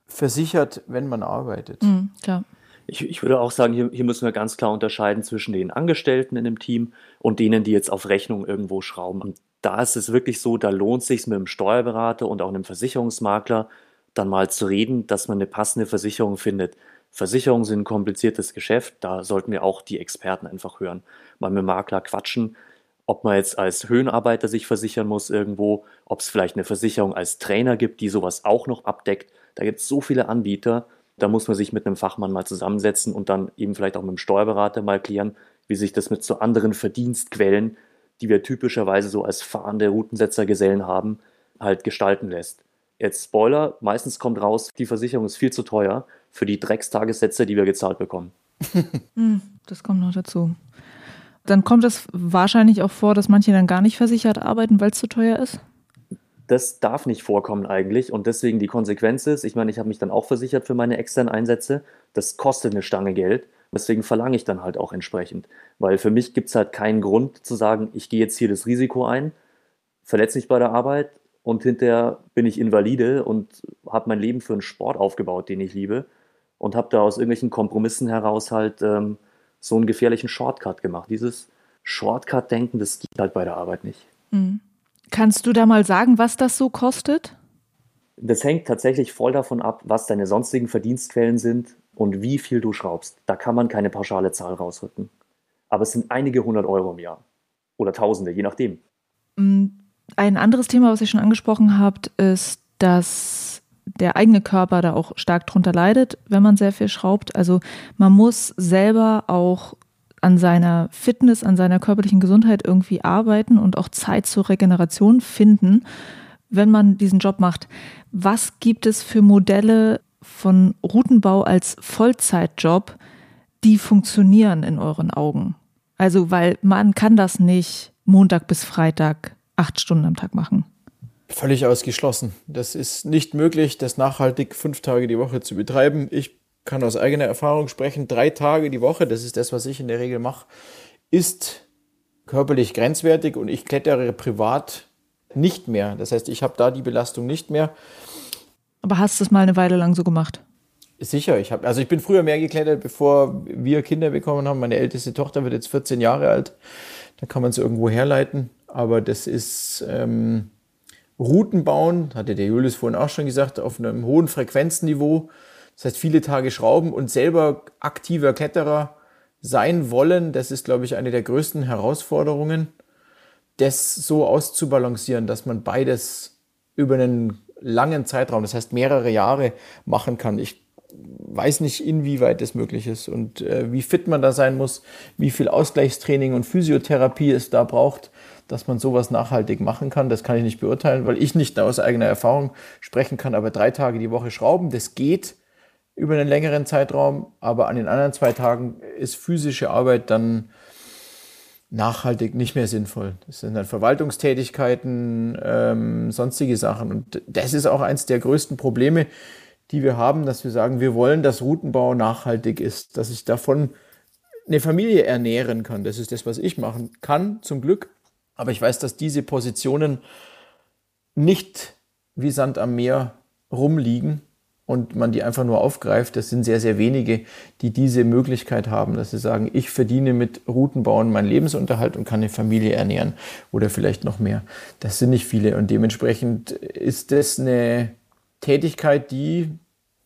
[SPEAKER 2] versichert, wenn man arbeitet.
[SPEAKER 3] Mhm, klar.
[SPEAKER 1] Ich, ich, würde auch sagen, hier, hier, müssen wir ganz klar unterscheiden zwischen den Angestellten in dem Team und denen, die jetzt auf Rechnung irgendwo schrauben. Und da ist es wirklich so, da lohnt es sich mit einem Steuerberater und auch einem Versicherungsmakler dann mal zu reden, dass man eine passende Versicherung findet. Versicherungen sind ein kompliziertes Geschäft, da sollten wir auch die Experten einfach hören. Mal mit Makler quatschen, ob man jetzt als Höhenarbeiter sich versichern muss irgendwo, ob es vielleicht eine Versicherung als Trainer gibt, die sowas auch noch abdeckt. Da gibt es so viele Anbieter, da muss man sich mit einem Fachmann mal zusammensetzen und dann eben vielleicht auch mit dem Steuerberater mal klären, wie sich das mit so anderen Verdienstquellen, die wir typischerweise so als fahrende Routensetzergesellen haben, halt gestalten lässt. Jetzt Spoiler, meistens kommt raus, die Versicherung ist viel zu teuer für die Dreckstagessätze, die wir gezahlt bekommen.
[SPEAKER 3] Hm, das kommt noch dazu. Dann kommt es wahrscheinlich auch vor, dass manche dann gar nicht versichert arbeiten, weil es zu teuer ist?
[SPEAKER 1] Das darf nicht vorkommen eigentlich und deswegen die Konsequenz ist, ich meine, ich habe mich dann auch versichert für meine externen Einsätze, das kostet eine Stange Geld, deswegen verlange ich dann halt auch entsprechend, weil für mich gibt es halt keinen Grund zu sagen, ich gehe jetzt hier das Risiko ein, verletze mich bei der Arbeit und hinterher bin ich invalide und habe mein Leben für einen Sport aufgebaut, den ich liebe und habe da aus irgendwelchen Kompromissen heraus halt ähm, so einen gefährlichen Shortcut gemacht. Dieses Shortcut-Denken, das geht halt bei der Arbeit nicht.
[SPEAKER 3] Mhm. Kannst du da mal sagen, was das so kostet?
[SPEAKER 1] Das hängt tatsächlich voll davon ab, was deine sonstigen Verdienstquellen sind und wie viel du schraubst. Da kann man keine pauschale Zahl rausrücken. Aber es sind einige hundert Euro im Jahr. Oder Tausende, je nachdem.
[SPEAKER 3] Mm, ein anderes Thema, was ihr schon angesprochen habt, ist, dass der eigene Körper da auch stark drunter leidet, wenn man sehr viel schraubt. Also man muss selber auch an seiner Fitness, an seiner körperlichen Gesundheit irgendwie arbeiten und auch Zeit zur Regeneration finden, wenn man diesen Job macht. Was gibt es für Modelle von Routenbau als Vollzeitjob, die funktionieren in euren Augen? Also, weil man kann das nicht Montag bis Freitag acht Stunden am Tag machen.
[SPEAKER 2] Völlig ausgeschlossen. Das ist nicht möglich, das nachhaltig fünf Tage die Woche zu betreiben. Ich kann aus eigener Erfahrung sprechen, drei Tage die Woche, das ist das, was ich in der Regel mache, ist körperlich grenzwertig und ich klettere privat nicht mehr. Das heißt, ich habe da die Belastung nicht mehr.
[SPEAKER 3] Aber hast du es mal eine Weile lang so gemacht?
[SPEAKER 2] Sicher, ich habe, also ich bin früher mehr geklettert, bevor wir Kinder bekommen haben. Meine älteste Tochter wird jetzt 14 Jahre alt. Da kann man es irgendwo herleiten. Aber das ist ähm, Routen bauen, hatte der Julius vorhin auch schon gesagt, auf einem hohen Frequenzniveau. Das heißt, viele Tage schrauben und selber aktiver Kletterer sein wollen, das ist, glaube ich, eine der größten Herausforderungen, das so auszubalancieren, dass man beides über einen langen Zeitraum, das heißt mehrere Jahre, machen kann. Ich weiß nicht, inwieweit das möglich ist und äh, wie fit man da sein muss, wie viel Ausgleichstraining und Physiotherapie es da braucht, dass man sowas nachhaltig machen kann. Das kann ich nicht beurteilen, weil ich nicht aus eigener Erfahrung sprechen kann. Aber drei Tage die Woche schrauben, das geht über einen längeren Zeitraum, aber an den anderen zwei Tagen ist physische Arbeit dann nachhaltig nicht mehr sinnvoll. Das sind dann Verwaltungstätigkeiten, ähm, sonstige Sachen. Und das ist auch eins der größten Probleme, die wir haben, dass wir sagen, wir wollen, dass Routenbau nachhaltig ist, dass ich davon eine Familie ernähren kann. Das ist das, was ich machen kann, zum Glück. Aber ich weiß, dass diese Positionen nicht wie Sand am Meer rumliegen und man die einfach nur aufgreift, das sind sehr, sehr wenige, die diese Möglichkeit haben, dass sie sagen, ich verdiene mit Routenbauen meinen Lebensunterhalt und kann eine Familie ernähren oder vielleicht noch mehr. Das sind nicht viele und dementsprechend ist das eine Tätigkeit, die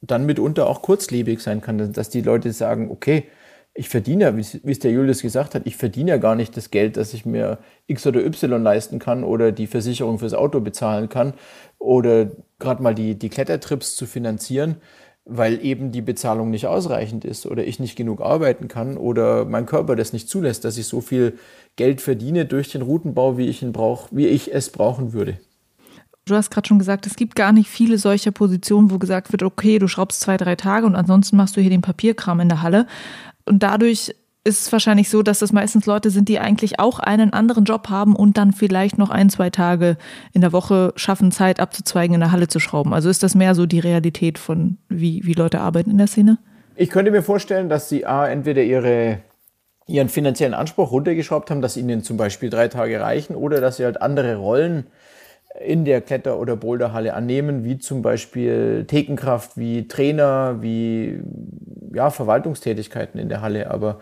[SPEAKER 2] dann mitunter auch kurzlebig sein kann, dass die Leute sagen, okay, ich verdiene ja, wie es der Julius gesagt hat, ich verdiene ja gar nicht das Geld, dass ich mir X oder Y leisten kann oder die Versicherung fürs Auto bezahlen kann oder gerade mal die, die Klettertrips zu finanzieren, weil eben die Bezahlung nicht ausreichend ist oder ich nicht genug arbeiten kann oder mein Körper das nicht zulässt, dass ich so viel Geld verdiene durch den Routenbau, wie ich ihn brauche, wie ich es brauchen würde.
[SPEAKER 3] Du hast gerade schon gesagt, es gibt gar nicht viele solcher Positionen, wo gesagt wird, okay, du schraubst zwei, drei Tage und ansonsten machst du hier den Papierkram in der Halle. Und dadurch ist es wahrscheinlich so, dass das meistens Leute sind, die eigentlich auch einen anderen Job haben und dann vielleicht noch ein, zwei Tage in der Woche schaffen, Zeit abzuzweigen, in der Halle zu schrauben. Also ist das mehr so die Realität von, wie, wie Leute arbeiten in der Szene?
[SPEAKER 2] Ich könnte mir vorstellen, dass sie A, entweder ihre, ihren finanziellen Anspruch runtergeschraubt haben, dass ihnen zum Beispiel drei Tage reichen oder dass sie halt andere Rollen in der Kletter- oder Boulderhalle annehmen, wie zum Beispiel Thekenkraft, wie Trainer, wie ja, Verwaltungstätigkeiten in der Halle. Aber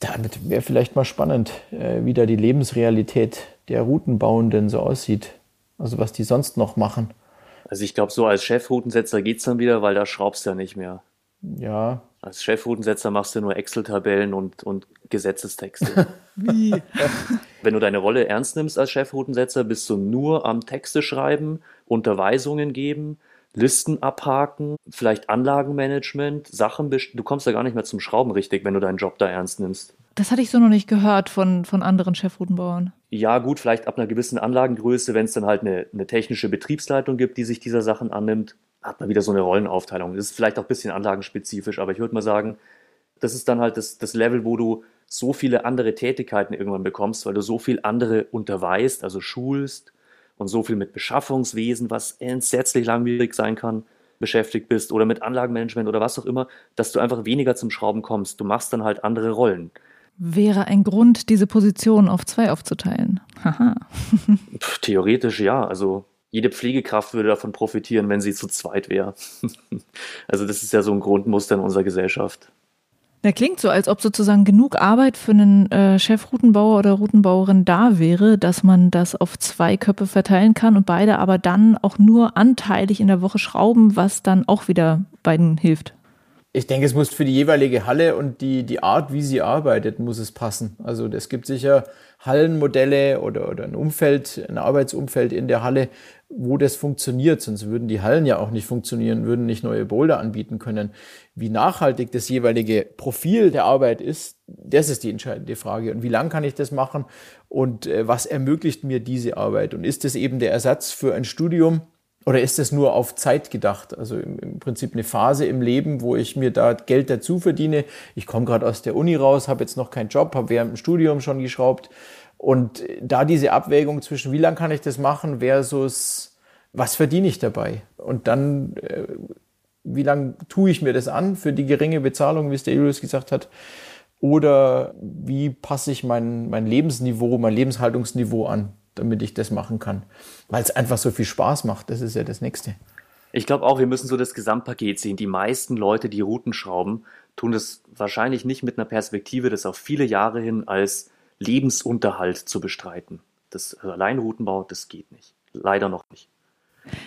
[SPEAKER 2] damit wäre vielleicht mal spannend, äh, wie da die Lebensrealität der Routenbauenden so aussieht. Also was die sonst noch machen.
[SPEAKER 1] Also ich glaube, so als Chefroutensetzer geht es dann wieder, weil da schraubst du ja nicht mehr.
[SPEAKER 2] Ja.
[SPEAKER 1] Als Chefroutensetzer machst du nur Excel-Tabellen und, und Gesetzestexte.
[SPEAKER 3] Wie?
[SPEAKER 1] Wenn du deine Rolle ernst nimmst als Chefroutensetzer, bist du nur am Texte schreiben, Unterweisungen geben, Listen abhaken, vielleicht Anlagenmanagement, Sachen, du kommst da gar nicht mehr zum Schrauben richtig, wenn du deinen Job da ernst nimmst.
[SPEAKER 3] Das hatte ich so noch nicht gehört von, von anderen Chefroutenbauern.
[SPEAKER 1] Ja, gut, vielleicht ab einer gewissen Anlagengröße, wenn es dann halt eine, eine technische Betriebsleitung gibt, die sich dieser Sachen annimmt, hat man wieder so eine Rollenaufteilung. Das ist vielleicht auch ein bisschen anlagenspezifisch, aber ich würde mal sagen, das ist dann halt das, das Level, wo du so viele andere Tätigkeiten irgendwann bekommst, weil du so viel andere unterweist, also schulst und so viel mit Beschaffungswesen, was entsetzlich langwierig sein kann, beschäftigt bist oder mit Anlagenmanagement oder was auch immer, dass du einfach weniger zum Schrauben kommst. Du machst dann halt andere Rollen.
[SPEAKER 3] Wäre ein Grund, diese Position auf zwei aufzuteilen. Haha.
[SPEAKER 1] Theoretisch ja. Also jede Pflegekraft würde davon profitieren, wenn sie zu zweit wäre. also das ist ja so ein Grundmuster in unserer Gesellschaft.
[SPEAKER 3] Der klingt so, als ob sozusagen genug Arbeit für einen äh, Chefroutenbauer oder Routenbauerin da wäre, dass man das auf zwei Köpfe verteilen kann und beide aber dann auch nur anteilig in der Woche schrauben, was dann auch wieder beiden hilft.
[SPEAKER 2] Ich denke, es muss für die jeweilige Halle und die, die Art, wie sie arbeitet, muss es passen. Also es gibt sicher Hallenmodelle oder, oder ein Umfeld, ein Arbeitsumfeld in der Halle, wo das funktioniert, sonst würden die Hallen ja auch nicht funktionieren, würden nicht neue Boulder anbieten können. Wie nachhaltig das jeweilige Profil der Arbeit ist, das ist die entscheidende Frage. Und wie lang kann ich das machen und äh, was ermöglicht mir diese Arbeit? Und ist das eben der Ersatz für ein Studium oder ist das nur auf Zeit gedacht? Also im, im Prinzip eine Phase im Leben, wo ich mir da Geld dazu verdiene. Ich komme gerade aus der Uni raus, habe jetzt noch keinen Job, habe während dem Studium schon geschraubt und da diese Abwägung zwischen, wie lange kann ich das machen versus, was verdiene ich dabei? Und dann, äh, wie lange tue ich mir das an für die geringe Bezahlung, wie es der Julius gesagt hat? Oder wie passe ich mein, mein Lebensniveau, mein Lebenshaltungsniveau an, damit ich das machen kann? Weil es einfach so viel Spaß macht, das ist ja das Nächste.
[SPEAKER 1] Ich glaube auch, wir müssen so das Gesamtpaket sehen. Die meisten Leute, die Routen schrauben, tun das wahrscheinlich nicht mit einer Perspektive, das auf viele Jahre hin als Lebensunterhalt zu bestreiten. Das also Alleinroutenbau, das geht nicht. Leider noch nicht.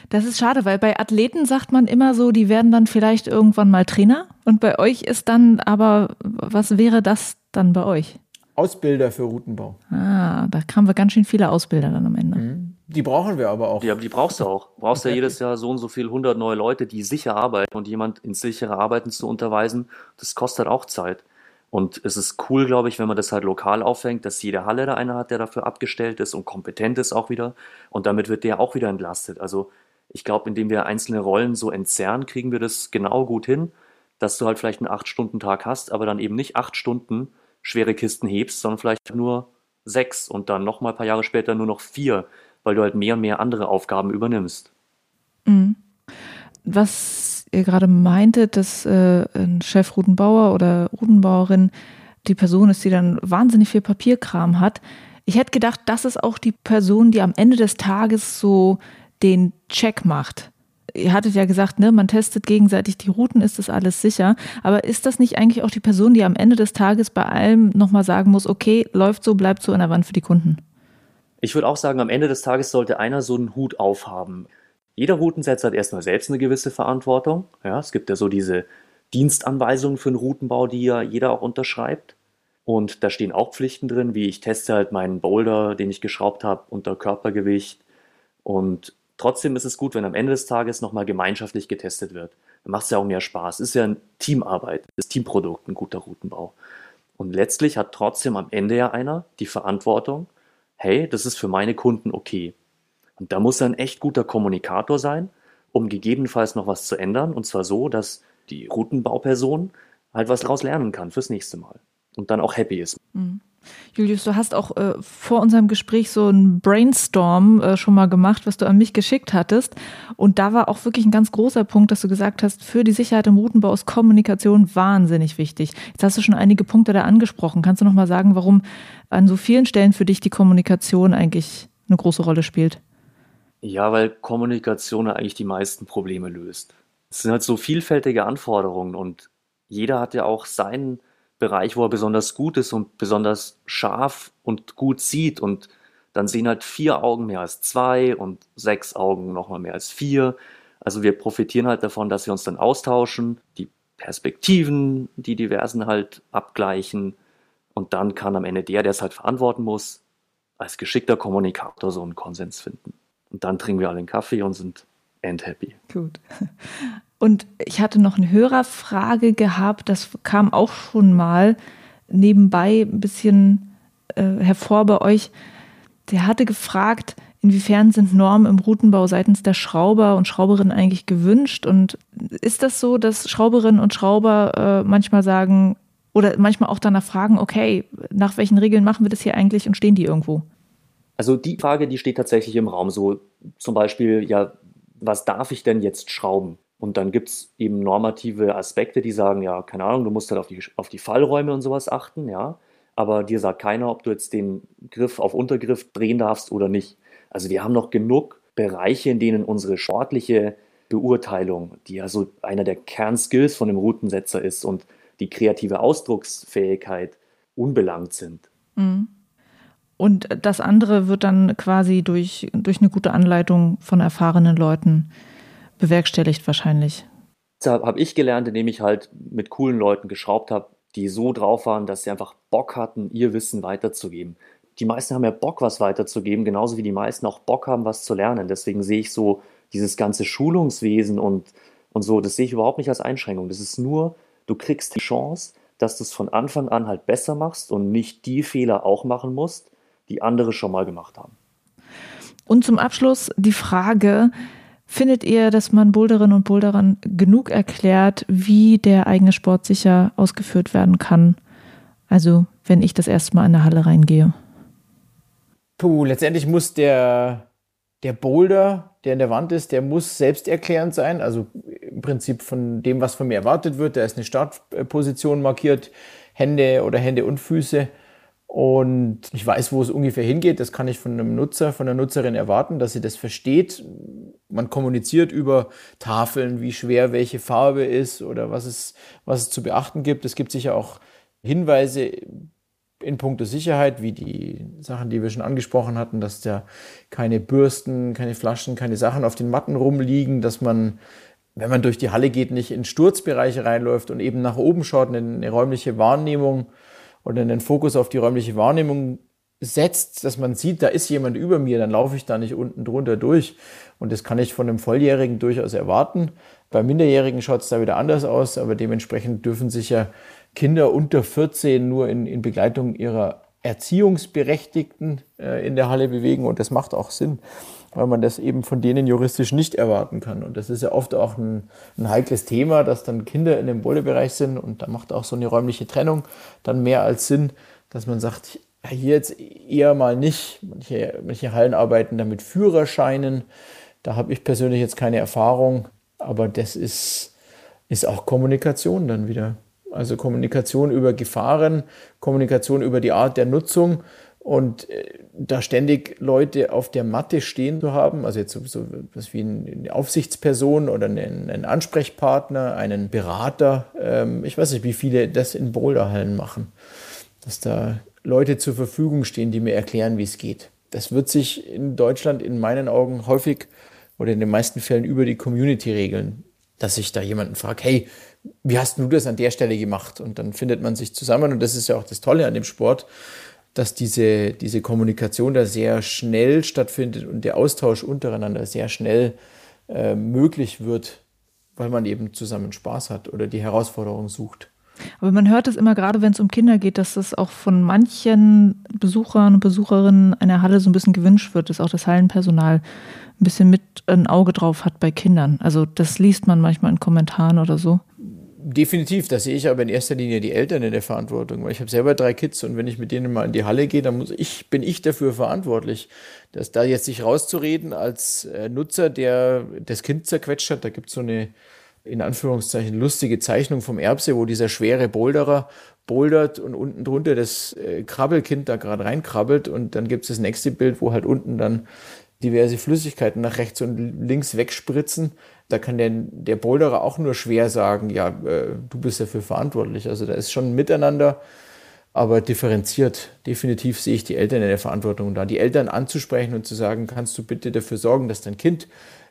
[SPEAKER 3] Das ist schade, weil bei Athleten sagt man immer so, die werden dann vielleicht irgendwann mal Trainer. Und bei euch ist dann aber, was wäre das dann bei euch?
[SPEAKER 2] Ausbilder für Routenbau.
[SPEAKER 3] Ah, da haben wir ganz schön viele Ausbilder dann am Ende.
[SPEAKER 2] Mhm. Die brauchen wir aber auch.
[SPEAKER 1] Ja, die brauchst du auch. Du brauchst ja jedes Jahr so und so viel, 100 neue Leute, die sicher arbeiten und jemand ins sichere Arbeiten zu unterweisen, das kostet auch Zeit. Und es ist cool, glaube ich, wenn man das halt lokal aufhängt, dass jede Halle da einer hat, der dafür abgestellt ist und kompetent ist auch wieder. Und damit wird der auch wieder entlastet. Also ich glaube, indem wir einzelne Rollen so entzerren, kriegen wir das genau gut hin, dass du halt vielleicht einen 8-Stunden-Tag hast, aber dann eben nicht acht Stunden schwere Kisten hebst, sondern vielleicht nur sechs und dann nochmal ein paar Jahre später nur noch vier, weil du halt mehr und mehr andere Aufgaben übernimmst.
[SPEAKER 3] Mhm. Was ihr gerade meintet, dass äh, ein Chef Rudenbauer oder Rudenbauerin die Person ist, die dann wahnsinnig viel Papierkram hat. Ich hätte gedacht, das ist auch die Person, die am Ende des Tages so den Check macht. Ihr hattet ja gesagt, ne, man testet gegenseitig die Routen, ist das alles sicher. Aber ist das nicht eigentlich auch die Person, die am Ende des Tages bei allem nochmal sagen muss, okay, läuft so, bleibt so an der Wand für die Kunden?
[SPEAKER 1] Ich würde auch sagen, am Ende des Tages sollte einer so einen Hut aufhaben. Jeder Routensetzer hat erstmal selbst eine gewisse Verantwortung. Ja, es gibt ja so diese Dienstanweisungen für den Routenbau, die ja jeder auch unterschreibt. Und da stehen auch Pflichten drin, wie ich teste halt meinen Boulder, den ich geschraubt habe, unter Körpergewicht. Und trotzdem ist es gut, wenn am Ende des Tages nochmal gemeinschaftlich getestet wird. Dann macht es ja auch mehr Spaß. Ist ja eine Teamarbeit, das Teamprodukt, ein guter Routenbau. Und letztlich hat trotzdem am Ende ja einer die Verantwortung, hey, das ist für meine Kunden okay. Und da muss er ein echt guter Kommunikator sein, um gegebenenfalls noch was zu ändern. Und zwar so, dass die Routenbauperson halt was daraus lernen kann fürs nächste Mal. und dann auch happy ist. Mhm.
[SPEAKER 3] Julius, du hast auch äh, vor unserem Gespräch so ein Brainstorm äh, schon mal gemacht, was du an mich geschickt hattest. Und da war auch wirklich ein ganz großer Punkt, dass du gesagt hast, für die Sicherheit im Routenbau ist Kommunikation wahnsinnig wichtig. Jetzt hast du schon einige Punkte da angesprochen. Kannst du noch mal sagen, warum an so vielen Stellen für dich die Kommunikation eigentlich eine große Rolle spielt?
[SPEAKER 1] Ja, weil Kommunikation eigentlich die meisten Probleme löst. Es sind halt so vielfältige Anforderungen und jeder hat ja auch seinen Bereich, wo er besonders gut ist und besonders scharf und gut sieht. Und dann sehen halt vier Augen mehr als zwei und sechs Augen nochmal mehr als vier. Also wir profitieren halt davon, dass wir uns dann austauschen, die Perspektiven, die diversen halt abgleichen. Und dann kann am Ende der, der es halt verantworten muss, als geschickter Kommunikator so einen Konsens finden. Und dann trinken wir alle einen Kaffee und sind end happy.
[SPEAKER 3] Gut. Und ich hatte noch eine Hörerfrage gehabt, das kam auch schon mal nebenbei ein bisschen äh, hervor bei euch. Der hatte gefragt, inwiefern sind Normen im Routenbau seitens der Schrauber und Schrauberinnen eigentlich gewünscht? Und ist das so, dass Schrauberinnen und Schrauber äh, manchmal sagen oder manchmal auch danach fragen, okay, nach welchen Regeln machen wir das hier eigentlich und stehen die irgendwo?
[SPEAKER 1] Also die Frage, die steht tatsächlich im Raum. So zum Beispiel, ja, was darf ich denn jetzt schrauben? Und dann gibt es eben normative Aspekte, die sagen, ja, keine Ahnung, du musst halt auf die, auf die Fallräume und sowas achten, ja. Aber dir sagt keiner, ob du jetzt den Griff auf Untergriff drehen darfst oder nicht. Also wir haben noch genug Bereiche, in denen unsere sportliche Beurteilung, die ja so einer der Kernskills von dem Routensetzer ist und die kreative Ausdrucksfähigkeit unbelangt sind. Mhm.
[SPEAKER 3] Und das andere wird dann quasi durch, durch eine gute Anleitung von erfahrenen Leuten bewerkstelligt wahrscheinlich.
[SPEAKER 1] Das habe ich gelernt, indem ich halt mit coolen Leuten geschraubt habe, die so drauf waren, dass sie einfach Bock hatten, ihr Wissen weiterzugeben. Die meisten haben ja Bock, was weiterzugeben, genauso wie die meisten auch Bock haben, was zu lernen. Deswegen sehe ich so dieses ganze Schulungswesen und, und so, das sehe ich überhaupt nicht als Einschränkung. Das ist nur, du kriegst die Chance, dass du es von Anfang an halt besser machst und nicht die Fehler auch machen musst, die andere schon mal gemacht haben.
[SPEAKER 3] Und zum Abschluss die Frage, findet ihr, dass man Boulderinnen und Boulderern genug erklärt, wie der eigene Sport sicher ausgeführt werden kann? Also, wenn ich das erste Mal in der Halle reingehe.
[SPEAKER 2] Puh, letztendlich muss der, der Boulder, der in der Wand ist, der muss selbsterklärend sein. Also im Prinzip von dem, was von mir erwartet wird. Da ist eine Startposition markiert, Hände oder Hände und Füße. Und ich weiß, wo es ungefähr hingeht. Das kann ich von einem Nutzer, von einer Nutzerin erwarten, dass sie das versteht. Man kommuniziert über Tafeln, wie schwer welche Farbe ist oder was es, was es zu beachten gibt. Es gibt sicher auch Hinweise in puncto Sicherheit, wie die Sachen, die wir schon angesprochen hatten, dass da keine Bürsten, keine Flaschen, keine Sachen auf den Matten rumliegen, dass man, wenn man durch die Halle geht, nicht in Sturzbereiche reinläuft und eben nach oben schaut, eine, eine räumliche Wahrnehmung oder den Fokus auf die räumliche Wahrnehmung setzt, dass man sieht, da ist jemand über mir, dann laufe ich da nicht unten drunter durch. Und das kann ich von einem Volljährigen durchaus erwarten. Bei Minderjährigen schaut es da wieder anders aus, aber dementsprechend dürfen sich ja Kinder unter 14 nur in, in Begleitung ihrer Erziehungsberechtigten äh, in der Halle bewegen und das macht auch Sinn weil man das eben von denen juristisch nicht erwarten kann. Und das ist ja oft auch ein, ein heikles Thema, dass dann Kinder in dem Bollebereich sind und da macht auch so eine räumliche Trennung dann mehr als Sinn, dass man sagt, hier jetzt eher mal nicht. Manche, manche Hallen arbeiten da mit Führerscheinen. Da habe ich persönlich jetzt keine Erfahrung, aber das ist, ist auch Kommunikation dann wieder. Also Kommunikation über Gefahren, Kommunikation über die Art der Nutzung und äh, da ständig Leute auf der Matte stehen zu haben, also jetzt so, so was wie eine Aufsichtsperson oder einen, einen Ansprechpartner, einen Berater, ähm, ich weiß nicht, wie viele das in Boulderhallen machen, dass da Leute zur Verfügung stehen, die mir erklären, wie es geht. Das wird sich in Deutschland in meinen Augen häufig oder in den meisten Fällen über die Community regeln, dass ich da jemanden frage, hey, wie hast du das an der Stelle gemacht? Und dann findet man sich zusammen und das ist ja auch das Tolle an dem Sport dass diese, diese Kommunikation da sehr schnell stattfindet und der Austausch untereinander sehr schnell äh, möglich wird, weil man eben zusammen Spaß hat oder die Herausforderung sucht.
[SPEAKER 3] Aber man hört es immer gerade, wenn es um Kinder geht, dass das auch von manchen Besuchern und Besucherinnen einer Halle so ein bisschen gewünscht wird, dass auch das Hallenpersonal ein bisschen mit ein Auge drauf hat bei Kindern. Also das liest man manchmal in Kommentaren oder so
[SPEAKER 2] Definitiv, da sehe ich aber in erster Linie die Eltern in der Verantwortung, weil ich habe selber drei Kids und wenn ich mit denen mal in die Halle gehe, dann muss ich, bin ich dafür verantwortlich. Dass da jetzt sich rauszureden als äh, Nutzer, der das Kind zerquetscht hat, da gibt es so eine in Anführungszeichen lustige Zeichnung vom Erbse, wo dieser schwere Boulderer bouldert und unten drunter das äh, Krabbelkind da gerade reinkrabbelt und dann gibt es das nächste Bild, wo halt unten dann diverse Flüssigkeiten nach rechts und links wegspritzen. Da kann der, der Boulderer auch nur schwer sagen, ja, äh, du bist dafür verantwortlich. Also da ist schon ein Miteinander, aber differenziert. Definitiv sehe ich die Eltern in der Verantwortung da. Die Eltern anzusprechen und zu sagen, kannst du bitte dafür sorgen, dass dein Kind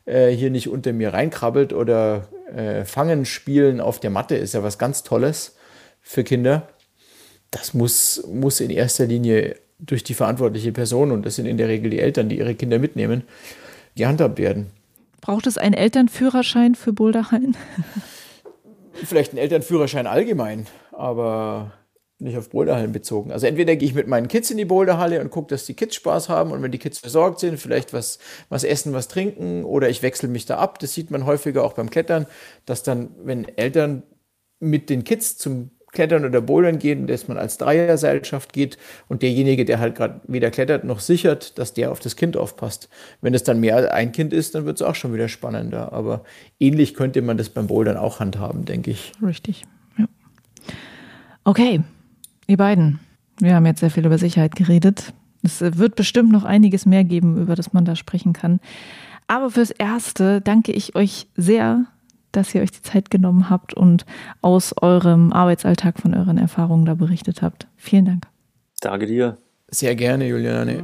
[SPEAKER 2] äh, hier nicht unter mir reinkrabbelt oder äh, Fangen spielen auf der Matte ist ja was ganz Tolles für Kinder. Das muss, muss in erster Linie durch die verantwortliche Person, und das sind in der Regel die Eltern, die ihre Kinder mitnehmen, gehandhabt werden.
[SPEAKER 3] Braucht es einen Elternführerschein für Boulderhallen?
[SPEAKER 2] Vielleicht einen Elternführerschein allgemein, aber nicht auf Boulderhallen bezogen. Also entweder gehe ich mit meinen Kids in die Boulderhalle und gucke, dass die Kids Spaß haben und wenn die Kids versorgt sind, vielleicht was, was essen, was trinken oder ich wechsle mich da ab. Das sieht man häufiger auch beim Klettern, dass dann, wenn Eltern mit den Kids zum Klettern oder Bouldern gehen, dass man als Dreierseilschaft geht und derjenige, der halt gerade weder klettert noch sichert, dass der auf das Kind aufpasst. Wenn es dann mehr als ein Kind ist, dann wird es auch schon wieder spannender. Aber ähnlich könnte man das beim Bouldern auch handhaben, denke ich.
[SPEAKER 3] Richtig. Ja. Okay, ihr beiden. Wir haben jetzt sehr viel über Sicherheit geredet. Es wird bestimmt noch einiges mehr geben, über das man da sprechen kann. Aber fürs Erste danke ich euch sehr dass ihr euch die Zeit genommen habt und aus eurem Arbeitsalltag von euren Erfahrungen da berichtet habt. Vielen Dank.
[SPEAKER 1] Danke dir.
[SPEAKER 2] Sehr gerne, Juliane.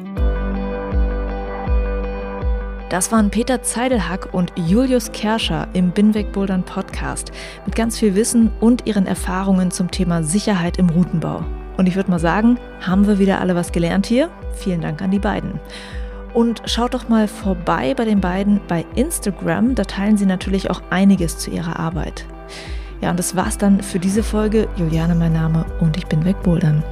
[SPEAKER 3] Das waren Peter Zeidelhack und Julius Kerscher im Binweg Bouldern Podcast mit ganz viel Wissen und ihren Erfahrungen zum Thema Sicherheit im Routenbau. Und ich würde mal sagen, haben wir wieder alle was gelernt hier? Vielen Dank an die beiden. Und schaut doch mal vorbei bei den beiden bei Instagram, da teilen sie natürlich auch einiges zu ihrer Arbeit. Ja, und das war's dann für diese Folge. Juliane mein Name und ich bin wegbouldern.